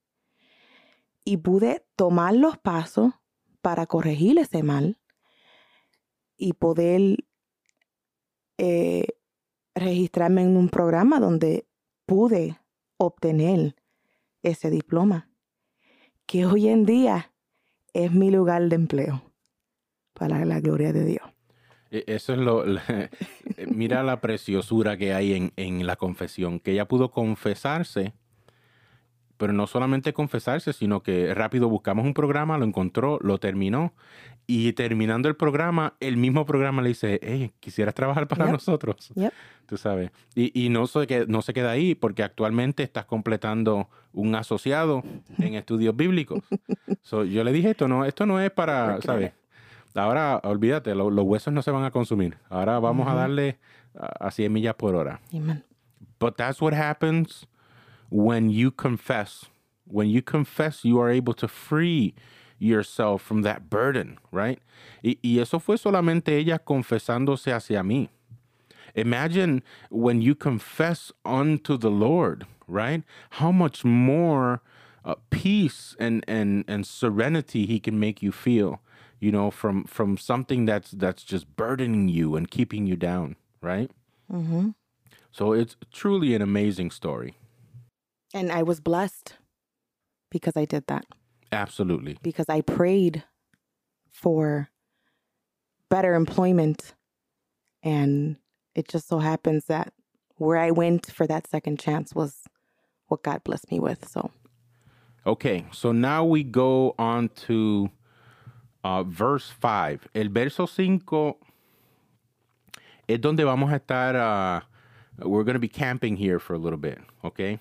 y pude tomar los pasos para corregir ese mal y poder eh, registrarme en un programa donde pude obtener ese diploma, que hoy en día es mi lugar de empleo, para la gloria de Dios. E- Eso es lo. mira la preciosura que hay en, en la confesión, que ella pudo confesarse, pero no solamente confesarse, sino que rápido buscamos un programa, lo encontró, lo terminó, y terminando el programa, el mismo programa le dice, hey, ¿quisieras trabajar para Yep. nosotros? Yep. Tú sabes. Y, y no, se, que- no se queda ahí, porque actualmente estás completando un asociado en estudios bíblicos. So, yo le dije, esto no, esto no es para, ¿sabes? Ahora, olvídate, lo- los huesos no se van a consumir. Ahora vamos a Ujú. darle a a 100 millas por hora. Amen. But that's what happens when you confess. When you confess, you are able to free yourself from that burden, right? Y, y eso fue solamente ella confesándose hacia mí. Imagine when you confess unto the Lord, right? How much more uh, peace and, and, and serenity he can make you feel, you know, from, from something that's, that's just burdening you and keeping you down, right? Mhm. So it's truly an amazing story. And I was blessed because I did that, Absolutely. because I prayed for better employment. And it just so happens that where I went for that second chance was what God blessed me with. So, Okay, so now we go on to uh, verse 5. El verso 5 es donde vamos a estar, uh, we're going to be camping here for a little bit, okay?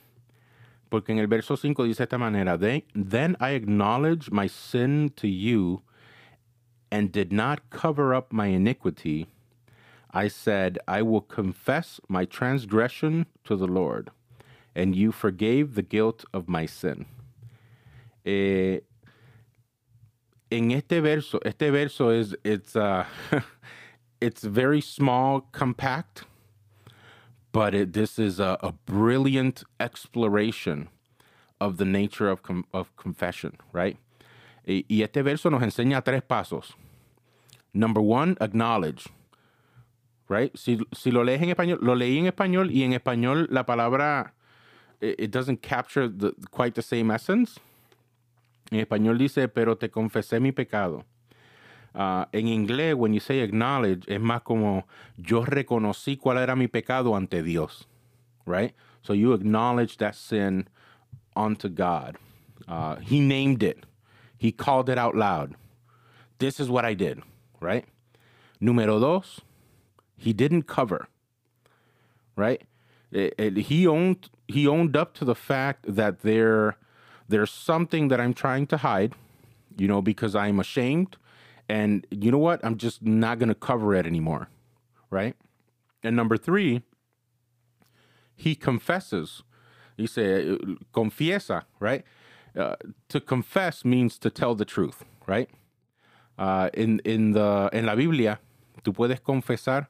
Porque en el verso 5 dice de esta manera, then, I acknowledge my sin to you and did not cover up my iniquity. I said, I will confess my transgression to the Lord, and you forgave the guilt of my sin. Eh, en este verso, este verso es, it's, uh, it's very small, compact, but it, this is a, a brilliant exploration of the nature of, com- of confession, right? Y, y este verso nos enseña tres pasos. Number one, acknowledge. Right? Si, si lo lees en español, lo leí en español y en español la palabra, it, it doesn't capture the, quite the same essence. En español dice, pero te confesé mi pecado. Uh, en inglés, when you say acknowledge, es más como yo reconocí cuál era mi pecado ante Dios. Right? So you acknowledge that sin unto God. Uh, he named it. He called it out loud. This is what I did, right? Número dos, he didn't cover, right? It, it, he owned he owned up to the fact that there there's something that I'm trying to hide, you know, because I'm ashamed, and you know what? I'm just not gonna cover it anymore, right? And number three, he confesses. He said, confiesa, right? Uh, to confess means to tell the truth, right? Uh, in, in the, en la Biblia, tú puedes confesar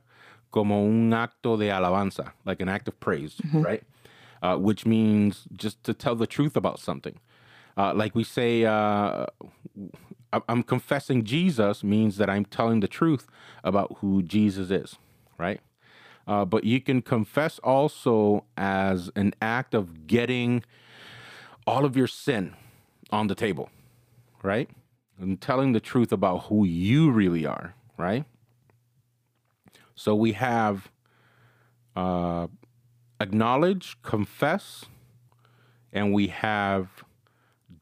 como un acto de alabanza, like an act of praise, right? Uh, which means just to tell the truth about something. Uh, like we say, uh, I'm confessing Jesus means that I'm telling the truth about who Jesus is, right? Uh, but you can confess also as an act of getting all of your sin on the table, right? And telling the truth about who you really are, right? So we have uh, acknowledge, confess, and we have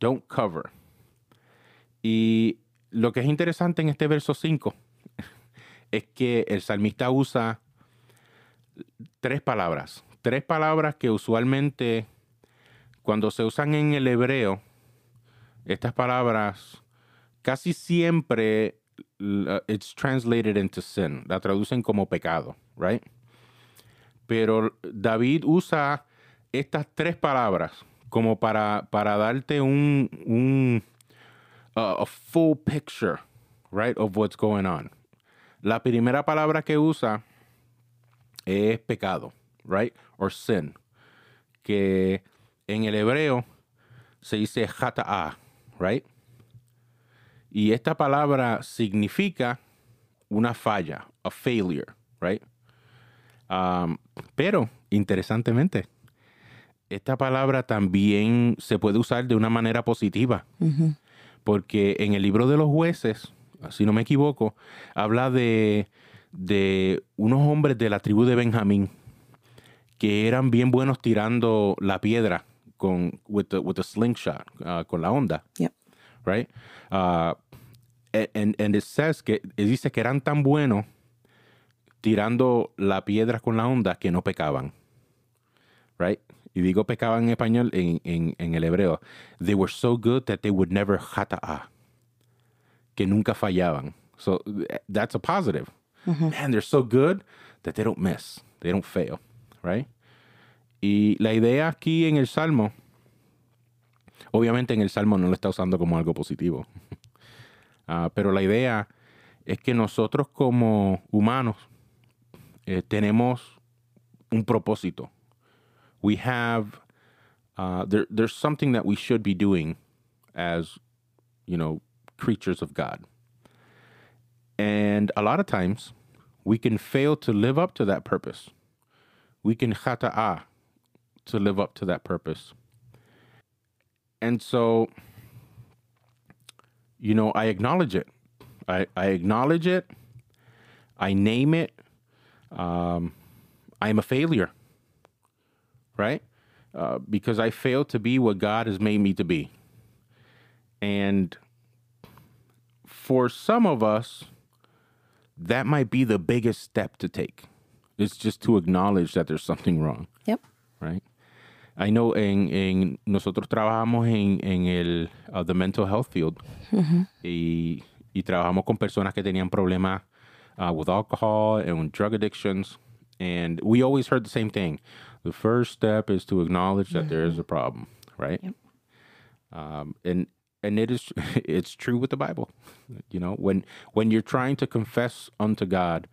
don't cover. Y lo que es interesante en este verso 5 es que el salmista usa tres palabras. Tres palabras que usualmente cuando se usan en el hebreo, estas palabras casi siempre it's translated into sin. La traducen como pecado, right? Pero David usa estas tres palabras como para, para darte un, un a full picture, right, of what's going on. La primera palabra que usa es pecado, right, or sin, que en el hebreo se dice hata'a, right? Y esta palabra significa una falla, a failure, right? Um, pero, interesantemente, esta palabra también se puede usar de una manera positiva. Porque en el libro de los jueces, si no me equivoco, habla de, de unos hombres de la tribu de Benjamín que eran bien buenos tirando la piedra con with the, with the slingshot, uh, con la onda Yep. right? Uh, and, and it says que dice que eran tan buenos tirando la piedra con la onda que no pecaban, right? Y digo pecaban en español, en, en, en el hebreo. They were so good that they would never hata'a, que nunca fallaban. So th- that's a positive. Man, they're so good that they don't miss, they don't fail, right? Y la idea aquí en el Salmo Obviamente en el Salmo no lo está usando como algo positivo. Ah, pero la idea es que nosotros como humanos eh, tenemos un propósito. We have, uh, there, there's something that we should be doing as, you know, creatures of God. And a lot of times we can fail to live up to that purpose. We can khata'a to live up to that purpose. And so, you know, I acknowledge it. I, I acknowledge it. I name it. Um, I'm a failure, right? Uh, because I failed to be what God has made me to be. And for some of us, that might be the biggest step to take. It's just to acknowledge that there's something wrong Yep. right? I know en, en nosotros trabajamos en, en el uh, the mental health field y, y trabajamos con personas que tenían problemas uh, with alcohol and with drug addictions, and we always heard the same thing: the first step is to acknowledge that there is a problem, right? Yep. Um, and and it is it's true with the Bible, you know when when you're trying to confess unto God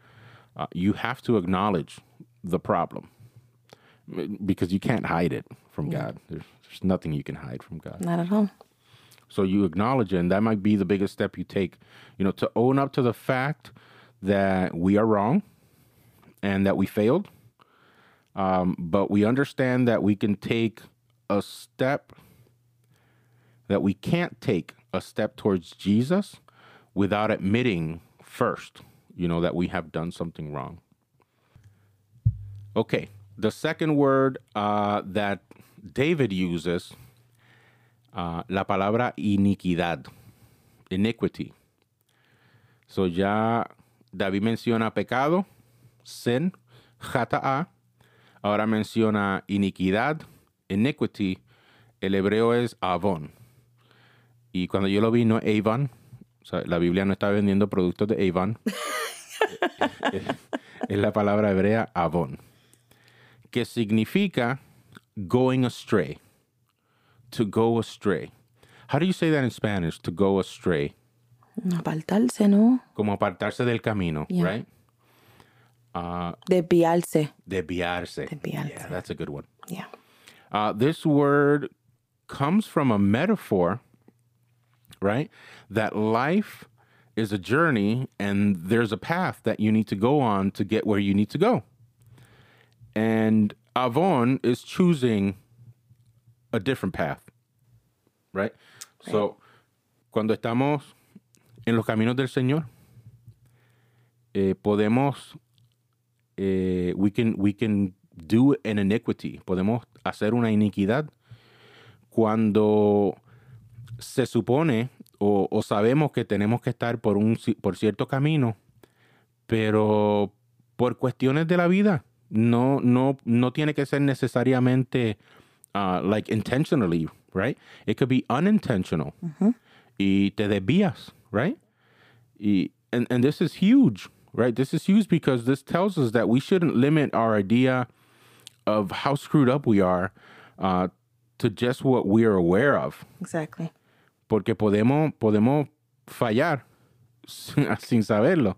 uh, you have to acknowledge the problem because you can't hide it from God. There's, there's nothing you can hide from God. Not at all. So you acknowledge it, and that might be the biggest step you take. You know, to own up to the fact that we are wrong and that we failed. Um, but we understand that we can take a step that we can't take a step towards Jesus without admitting first, you know, that we have done something wrong. Okay, the second word uh, that David uses, uh, la palabra iniquidad, iniquity. So ya David menciona pecado, sin, jata'a. Ahora menciona iniquidad, iniquity. El hebreo es avon. Y cuando yo lo vi, no Avon. O sea, la Biblia no está vendiendo productos de Avon. es la palabra hebrea avon. Que significa going astray. To go astray. How do you say that in Spanish? To go astray. Apartarse, ¿no? Como apartarse del camino, Yeah. right? Uh, Desviarse. desviarse. Desviarse. Yeah, that's a good one. Yeah. Uh, this word comes from a metaphor, right? That life is a journey and there's a path that you need to go on to get where you need to go. And Avon is choosing a different path, right? So, cuando estamos en los caminos del Señor, eh, podemos eh, we can we can do an iniquity. Podemos hacer una iniquidad cuando se supone o, o sabemos que tenemos que estar por un por cierto camino, pero por cuestiones de la vida no no no tiene que ser necesariamente uh, like intentionally, right? It could be unintentional. Y te desvías, right? Y, and, and this is huge, right? This is huge because this tells us that we shouldn't limit our idea of how screwed up we are uh, to just what we are aware of. Exactly. Porque podemos, podemos fallar sin, saberlo,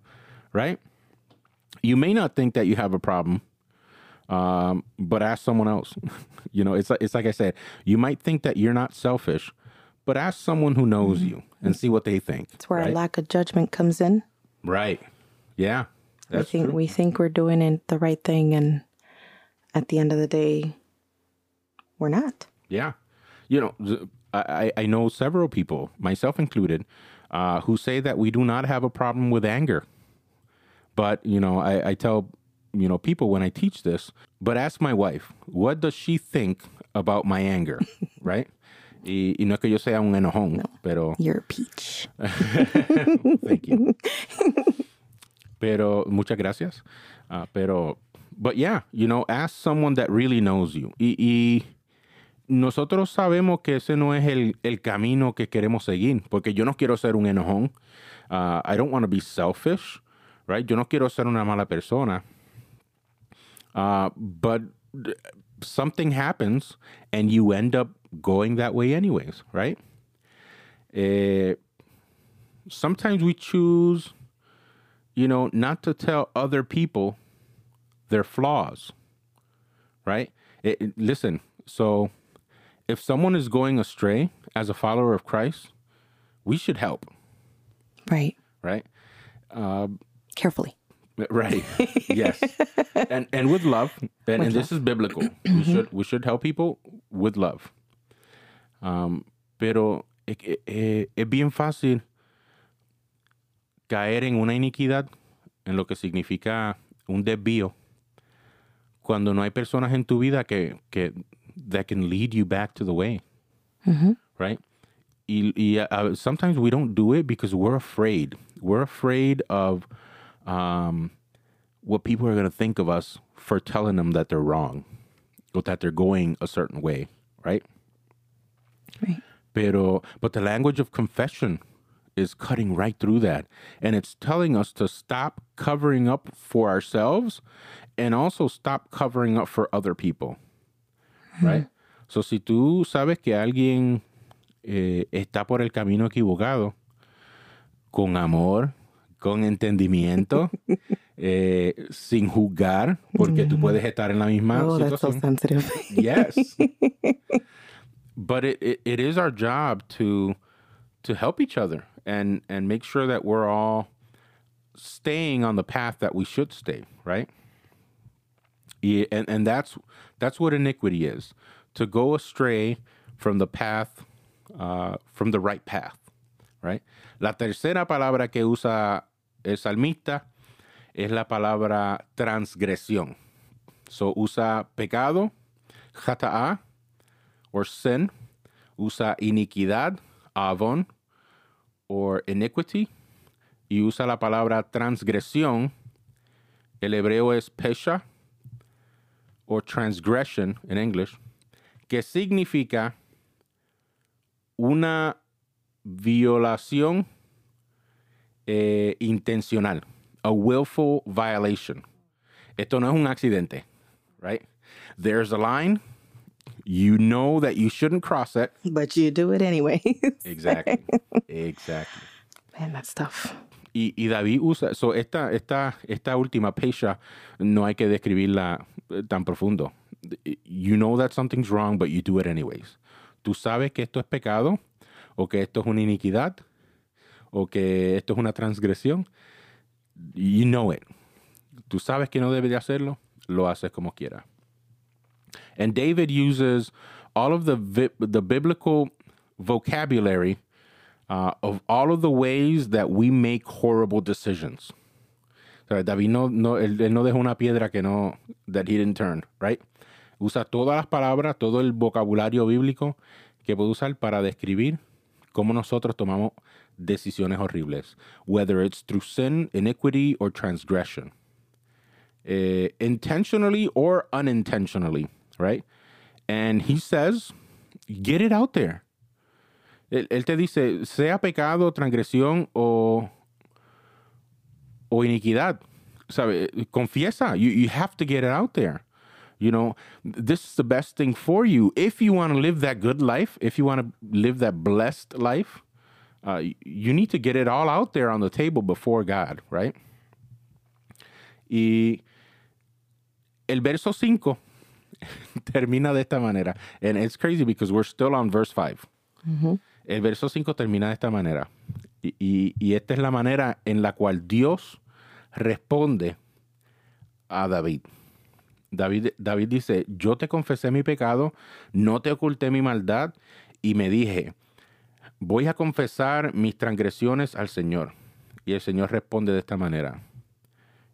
right? You may not think that you have a problem, um, but ask someone else. you know, it's like, it's like I said, you might think that you're not selfish, but ask someone who knows you and see what they think. It's where right? our lack of judgment comes in. Right. Yeah. we think true. we think we're doing it the right thing and at the end of the day we're not. Yeah. You know, I, I know several people, myself included, uh, who say that we do not have a problem with anger. But, you know, I, I tell, you know, people when I teach this, but ask my wife, what does she think about my anger? right? Y, y no es que yo sea un enojón, pero You're a peach. Thank you. pero muchas gracias. Uh, pero, but yeah, you know, ask someone that really knows you. Y, y nosotros sabemos que ese no es el, el camino que queremos seguir, porque yo no quiero ser un enojón. Uh, I don't want to be selfish, right? Yo no quiero ser una mala persona. Uh, but something happens and you end up going that way anyways, right? Eh, sometimes we choose, you know, not to tell other people their flaws, right? It- it- listen, so if someone is going astray as a follower of Christ, we should help, Right. right? Carefully. Right. yes. And and with love, and, and this is biblical. We should we should help people with love. Um, pero es bien fácil caer en una iniquidad, en lo que significa un desvío, cuando no hay personas en tu vida que, que that can lead you back to the way. Right? Y, y uh, sometimes we don't do it because we're afraid. We're afraid of um, what people are going to think of us for telling them that they're wrong or that they're going a certain way, right? Right. Pero, but the language of confession is cutting right through that. And it's telling us to stop covering up for ourselves and also stop covering up for other people. Right? So, si tú sabes que alguien eh, está por el camino equivocado, con amor, con entendimiento, eh, sin juzgar, porque tú puedes estar en la misma Oh, that's so sensitive. yes. but it, it, it is our job to to help each other and and make sure that we're all staying on the path that we should stay, right? Y- And and that's that's what iniquity is. To go astray from the path uh, from the right path, right? La tercera palabra que usa el salmista es la palabra transgresión. So usa pecado, jata'a, or sin. Usa iniquidad, avon, or iniquity. Y usa la palabra transgresión. El hebreo es pesha, or transgression in English, que significa una violación eh, intencional, a willful violation. Esto no es un accidente, right? There's a line. You know that you shouldn't cross it. But you do it anyway. Exactly. exactly. Man, that's tough. Y, y David usa, so esta, esta, esta última pesha no hay que describirla eh, tan profundo. You know that something's wrong, but you do it anyways. Tú sabes que esto es pecado, o que esto es una iniquidad, o que esto es una transgresión. You know it. Tú sabes que no debes de hacerlo, lo haces como quiera. And David uses all of the vi- the biblical vocabulary uh, of all of the ways that we make horrible decisions. David no, no, él, él no dejó una piedra que no, that he didn't turn, right? Usa todas las palabras, todo el vocabulario bíblico que puede usar para describir cómo nosotros tomamos decisiones horribles, whether it's through sin, iniquity, or transgression. Eh, intentionally or unintentionally, right? And he says, get it out there. Él, él te dice, sea pecado, transgresión o, o iniquidad. ¿Sabe? Confiesa. You, you have to get it out there. You know, this is the best thing for you. If you want to live that good life, if you want to live that blessed life, uh, you need to get it all out there on the table before God, right? Y el verso 5 termina de esta manera. And it's crazy because we're still on verse 5. El verso 5 termina de esta manera. Y, y- y esta es la manera en la cual Dios responde a David. David. David dice, yo te confesé mi pecado, no te oculté mi maldad y me dije, voy a confesar mis transgresiones al Señor. Y el Señor responde de esta manera.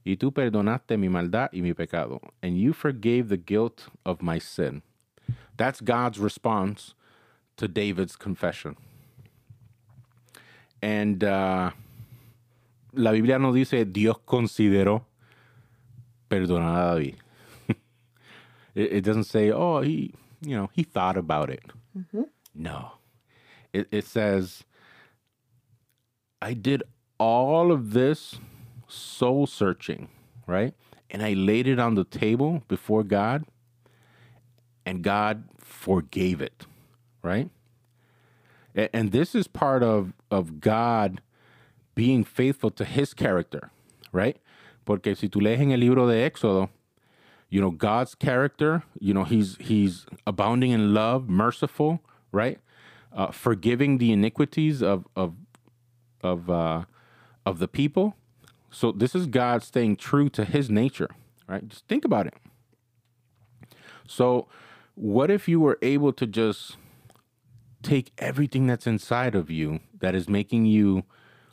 Y tú perdonaste mi maldad y mi pecado, and you forgave the guilt of my sin. That's God's response to David's confession. And uh, la Biblia no dice Dios consideró perdonar a David. it, it doesn't say, oh, he, you know, he thought about it. No. It, it says, I did all of this soul searching, right? And I laid it on the table before God, and God forgave it, right? And this is part of, of God being faithful to his character, right? Porque si tú lees en el libro de Éxodo, you know, God's character, you know, he's he's abounding in love, merciful, right? Uh, forgiving the iniquities of of of uh, of the people. So this is God staying true to his nature, right? Just think about it. So what if you were able to just take everything that's inside of you that is making you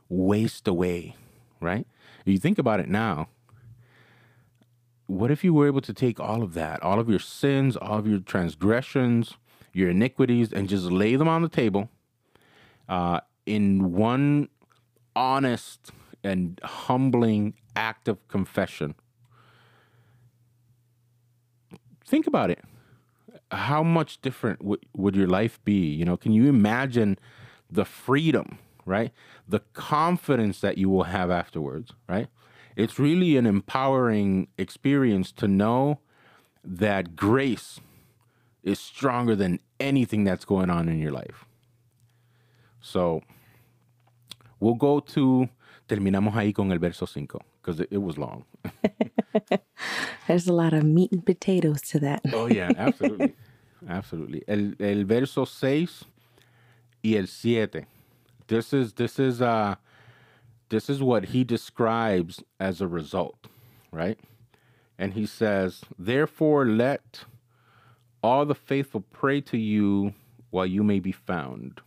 waste away, right? You think about it now. What if you were able to take all of that, all of your sins, all of your transgressions, your iniquities, and just lay them on the table uh, in one honest and humbling act of confession? Think about it. How much different would, would your life be? You know, can you imagine the freedom, right? The confidence that you will have afterwards, right? It's really an empowering experience to know that grace is stronger than anything that's going on in your life. So we'll go to terminamos ahí con el verso 5, because it, it was long. There's a lot of meat and potatoes to that. Oh, yeah, absolutely. absolutely. El, el verso 6 y el 7. This is, this is, uh, this is what he describes as a result, right? And he says, Therefore, let all the faithful pray to you while you may be found,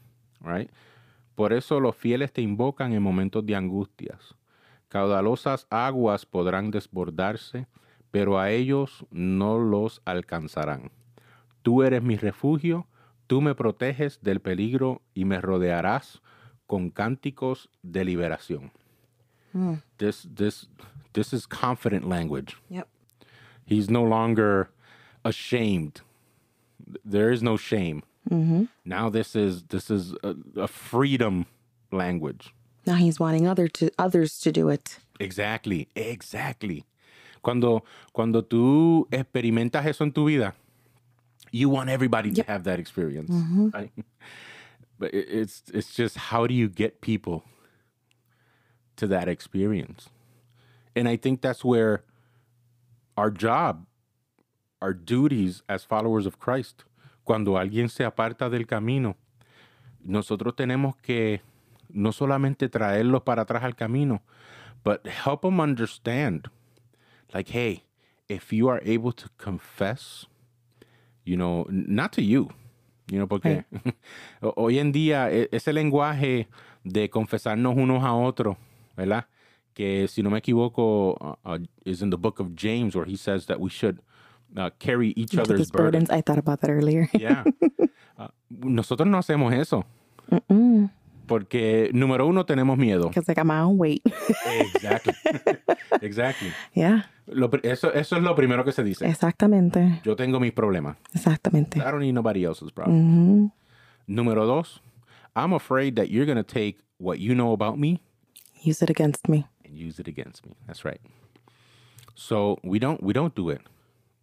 right? Por eso los fieles te invocan en momentos de angustias. Caudalosas aguas podrán desbordarse, pero a ellos no los alcanzarán. Tú eres mi refugio, tú me proteges del peligro y me rodearás con cánticos de liberación. This, this, this is confident language. Yep. He's no longer ashamed. There is no shame. Mm-hmm. Now this is this is a, a freedom language. Now he's wanting other to others to do it. Exactly, exactly. Cuando cuando tú experimentas eso en tu vida, you want everybody to have that experience. Mm-hmm. right? But it, it's it's just how do you get people to that experience? And I think that's where our job, our duties as followers of Christ, cuando alguien se aparta del camino, nosotros tenemos que no solamente traerlos para atrás al camino, but help them understand, like, hey, if you are able to confess, you know, not to you, you know, porque ho- hoy en día e- ese lenguaje de confesarnos unos a otros, ¿verdad? Que si no me equivoco, uh, uh, is in the book of James where he says that we should uh, carry each other's these burdens. I thought about that earlier. Yeah. Uh, nosotros no hacemos eso. Porque, número uno, tenemos miedo. Because I got my own weight. Exactly. exactly. yeah. Lo eso, eso es lo primero que se dice. Exactamente. Yo tengo mis problemas. Exactamente. I don't need nobody else's problem. Número dos, I'm afraid that you're going to take what you know about me Use it against me. and use it against me. That's right. So we don't we don't do it.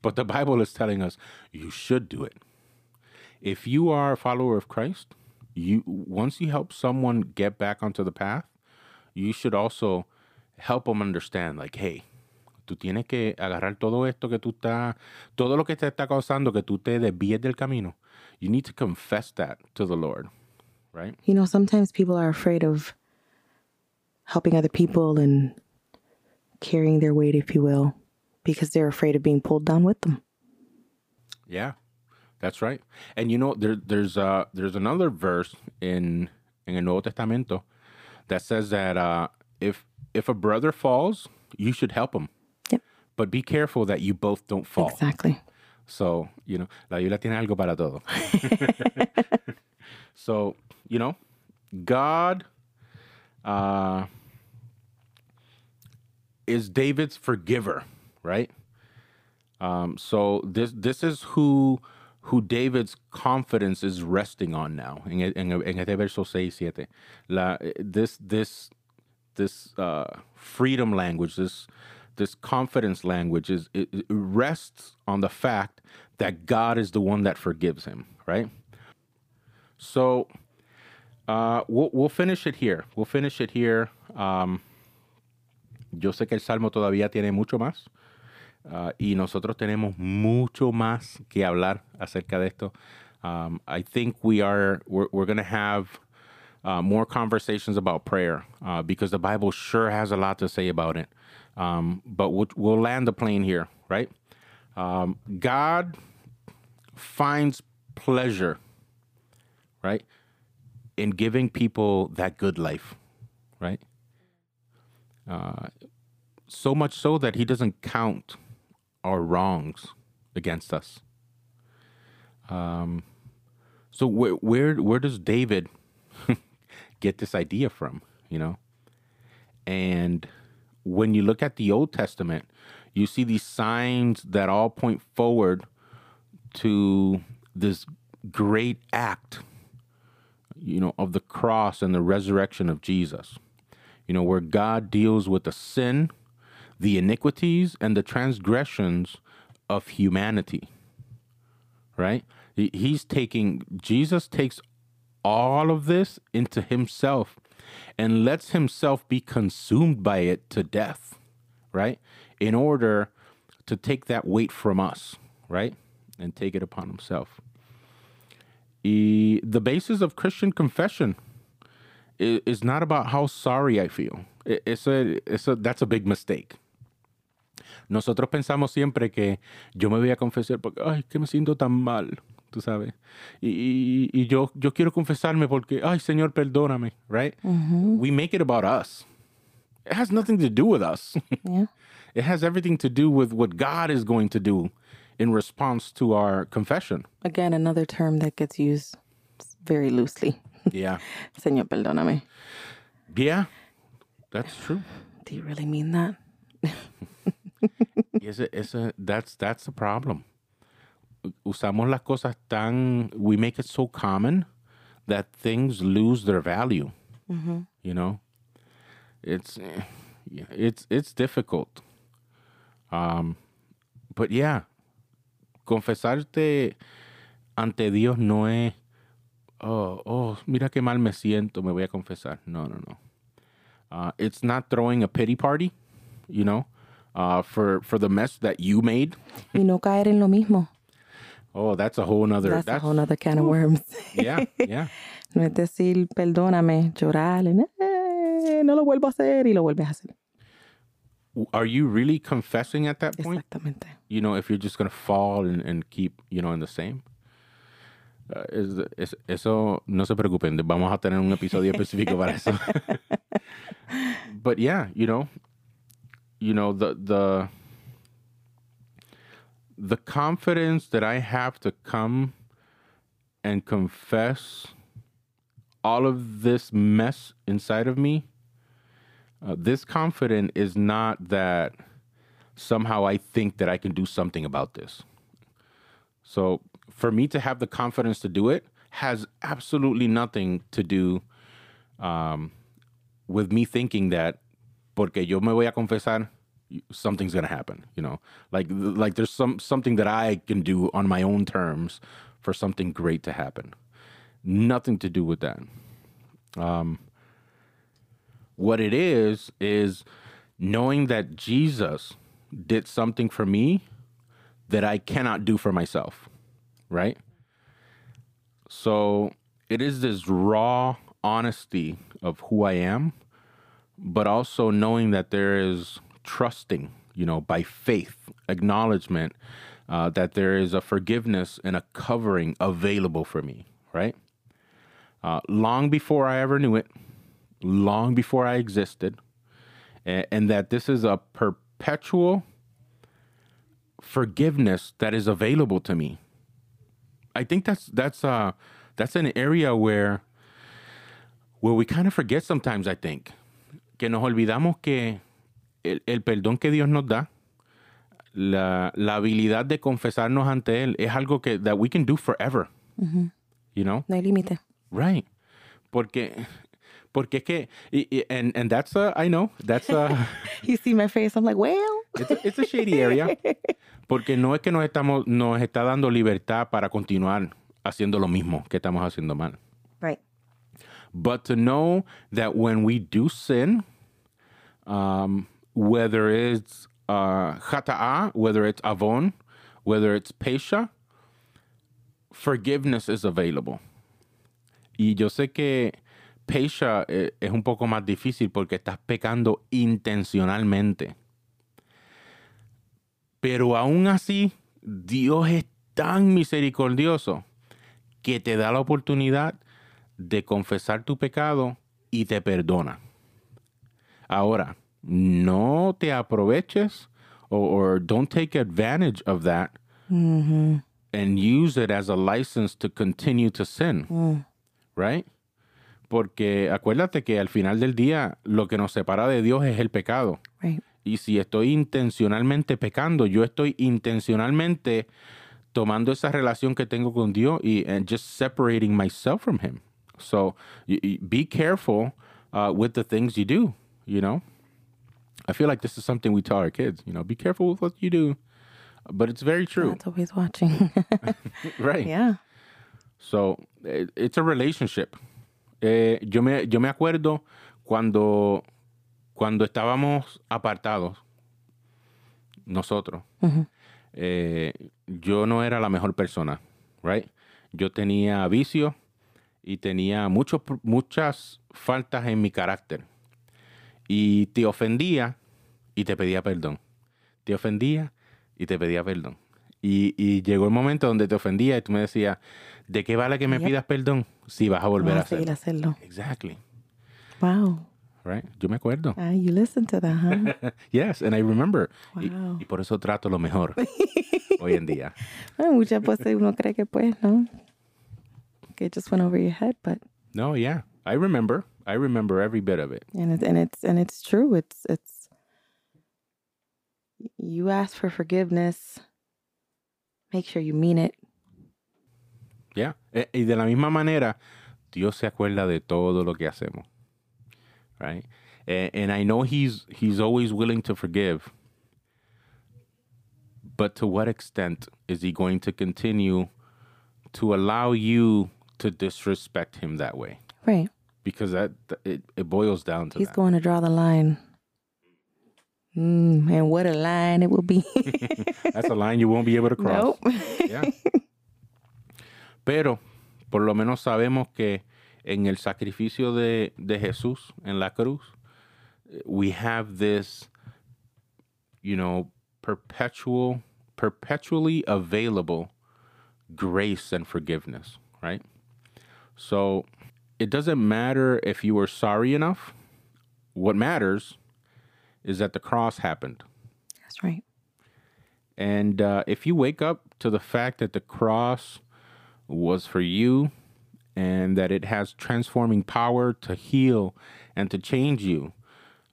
But the Bible is telling us you should do it. If you are a follower of Christ, you once you help someone get back onto the path, you should also help them understand like, hey, tú tienes que agarrar todo esto que tú todo lo que te está causando que tú te desvíes del camino. You need to confess that to the Lord, right? You know, sometimes people are afraid of helping other people and carrying their weight, if you will, because they're afraid of being pulled down with them. Yeah, that's right. And you know, there, there's uh, there's another verse in in el Nuevo Testamento that says that uh, if if a brother falls, you should help him. Yep. But be careful that you both don't fall. Exactly. So, you know, la Biblia tiene algo para todo. so, you know, God uh, is David's forgiver, right? Um, so this this is who who David's confidence is resting on now. En, en, en este verso 6 7. La, this this this uh, freedom language, this this confidence language is it, it rests on the fact that God is the one that forgives him, right? So uh, we'll we'll finish it here. We'll finish it here. Um, yo sé que el salmo todavía tiene mucho más. Uh, y nosotros tenemos mucho más que hablar acerca de esto. Um, I think we are we're, we're going to have uh, more conversations about prayer uh, because the Bible sure has a lot to say about it. Um, but we'll, we'll land the plane here, right? Um, God finds pleasure, right, in giving people that good life, right? Uh, so much so that He doesn't count our wrongs against us. Um, so where where where does David get this idea from? You know, and when you look at the Old Testament, you see these signs that all point forward to this great act, you know, of the cross and the resurrection of Jesus. You know, where God deals with the sin, the iniquities, and the transgressions of humanity. Right? He's taking, Jesus takes all of this into himself and lets himself be consumed by it to death, right? In order to take that weight from us, right? And take it upon himself. The basis of Christian confession is not about how sorry I feel. It's a, it's a, that's a big mistake. Nosotros pensamos siempre que yo me voy a confesar porque, ay, que me siento tan mal, tú sabes. Y, y- y yo, yo quiero confesarme porque, ay, Señor, perdóname, right? We make it about us. It has nothing to do with us. Yeah. it has everything to do with what God is going to do in response to our confession. Again, another term that gets used very loosely. Yeah. Señor, perdóname. Yeah, that's true. Do you really mean that? Y ese, ese, that's, that's the problem. Usamos las cosas tan, we make it so common that things lose their value. You know, it's, it's, it's difficult. Um, but yeah, confesarte ante Dios no es, oh, oh, mira qué mal me siento, me voy a confesar. No, no, no. Uh, it's not throwing a pity party, you know, uh, for for the mess that you made. Y no caer en lo mismo. Oh, that's a whole nother. That's, That's, a whole other can of worms. yeah, yeah. No es decir, perdóname, llorar, eh, no lo vuelvo a hacer y lo vuelves a hacer. Are you really confessing at that point? Exactamente. You know, if you're just gonna fall and, and keep, you know, in the same. Uh, es, es- eso no se preocupen, vamos a tener un episodio específico para eso. but yeah, you know, you know the the the confidence that I have to come and confess all of this mess inside of me. Uh, this confident is not that somehow I think that I can do something about this. So for me to have the confidence to do it has absolutely nothing to do um, with me thinking that porque yo me voy a confesar, something's gonna happen. You know, like like there's some something that I can do on my own terms for something great to happen. Nothing to do with that. Um, what it is is knowing that Jesus did something for me that I cannot do for myself, right? So it is this raw honesty of who I am, but also knowing that there is trusting, you know, by faith, acknowledgement uh, that there is a forgiveness and a covering available for me, right? Uh, long before I ever knew it, long before I existed, a- and that this is a perpetual forgiveness that is available to me. I think that's that's uh that's an area where where we kind of forget sometimes, I think. Que nos olvidamos que el, el perdón que Dios nos da, la, la habilidad de confesarnos ante Él es algo que that we can do forever. You know? No hay límite. Right. Porque porque es que y- y- and and that's uh, I know, that's uh You see my face, I'm like, well. it's a, it's a shady area. Porque no es que nos estamos nos está dando libertad para continuar haciendo lo mismo que estamos haciendo mal. But to know that when we do sin, um, whether it's uh, whether it's avon, whether it's pesha, forgiveness is available. Y yo sé que pesha eh, es un poco más difícil porque estás pecando intencionalmente. Pero aún así, Dios es tan misericordioso que te da la oportunidad de confesar tu pecado y te perdona. Ahora, no te aproveches or, or don't take advantage of that and use it as a license to continue to sin. Right? Porque acuérdate que al final del día lo que nos separa de Dios es el pecado. Right. Y si estoy intencionalmente pecando, yo estoy intencionalmente tomando esa relación que tengo con Dios y and just separating myself from Him. So be careful uh, with the things you do. You know, I feel like this is something we tell our kids. You know, be careful with what you do, but it's very true, God's always watching. right? yeah. So it, it's a relationship. Eh, yo, me, yo me acuerdo cuando, cuando estábamos apartados, nosotros, eh, yo no era la mejor persona, right? Yo tenía vicios y tenía muchos, muchas faltas en mi carácter. Y te ofendía y te pedía perdón. Te ofendía y te pedía perdón. Y, y llegó el momento donde te ofendía y tú me decías, ¿de qué vale que me pidas perdón si vas a volver a Vamos a hacerlo? hacerlo. Exactly. Wow. Right? Yo me acuerdo. Ah, you listen to that, huh? Yes, and I remember. Y- Wow. Y, por eso trato lo mejor hoy en día. Bueno, muchas veces uno cree que pues, ¿no? Que it just went over your head, but No, yeah, I remember. I remember every bit of it. and it's and it's and it's true. It's it's you ask for forgiveness. Make sure you mean it. Yeah. E- Y de la misma manera, Dios se acuerda de todo lo que hacemos. Right? A- And I know he's he's always willing to forgive. But to what extent is he going to continue to allow you to disrespect him that way? Right. Because that it, it boils down to He's that. going to draw the line. Mm, and what a line it will be. That's a line you won't be able to cross. nope. Yeah. Pero por lo menos sabemos que en el sacrificio de, de Jesús en la cruz, we have this, you know, perpetual, perpetually available grace and forgiveness, right? So it doesn't matter if you were sorry enough. What matters is that the cross happened. That's right. And uh, if you wake up to the fact that the cross was for you and that it has transforming power to heal and to change you,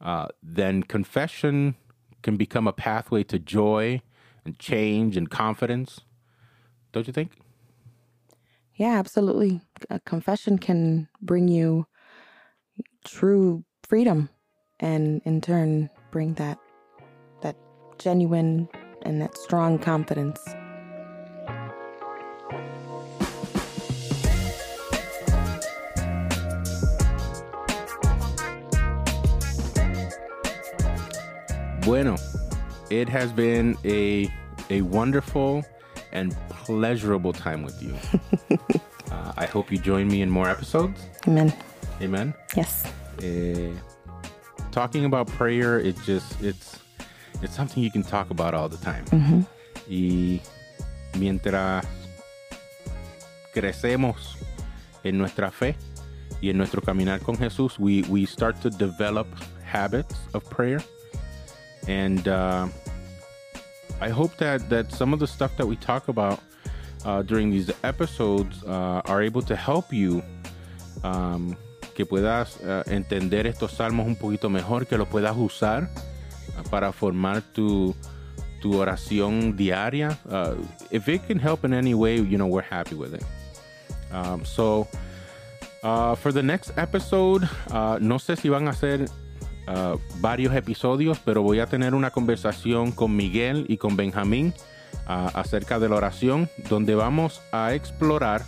uh, then confession can become a pathway to joy and change and confidence. Don't you think? Yeah, absolutely. A uh, confession can bring you true freedom and in turn bring that that genuine and that strong confidence. Bueno, it has been a a wonderful and pleasurable time with you. uh, I hope you join me in more episodes. Amen. Amen. Yes. eh, talking about prayer it just it's it's something you can talk about all the time y mientras crecemos en nuestra fe y en nuestro caminar con Jesús we we start to develop habits of prayer and uh, I hope that that some of the stuff that we talk about uh, during these episodes uh, are able to help you um, que puedas uh, entender estos salmos un poquito mejor, que los puedas usar para formar tu, tu oración diaria. If it can help in any way, you know, we're happy with it. Um, so, for the next episode, no sé si van a ser varios episodios, pero voy a tener una conversación con Miguel y con Benjamín acerca de la oración, donde vamos a explorar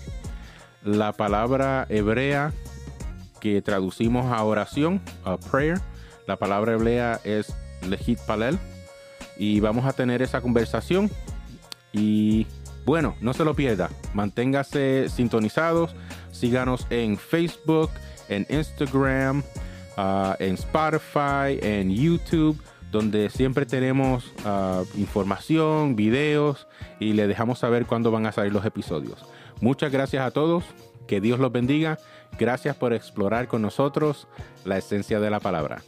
la palabra hebrea que traducimos a oración, a prayer. La palabra hebrea es lehit palel. Y vamos a tener esa conversación. Y bueno, no se lo pierda. Manténgase sintonizados. Síganos en Facebook, en Instagram, ah, en Spotify, en YouTube, donde siempre tenemos ah, información, videos y le dejamos saber cuándo van a salir los episodios. Muchas gracias a todos. Que Dios los bendiga. Gracias por explorar con nosotros la esencia de la palabra.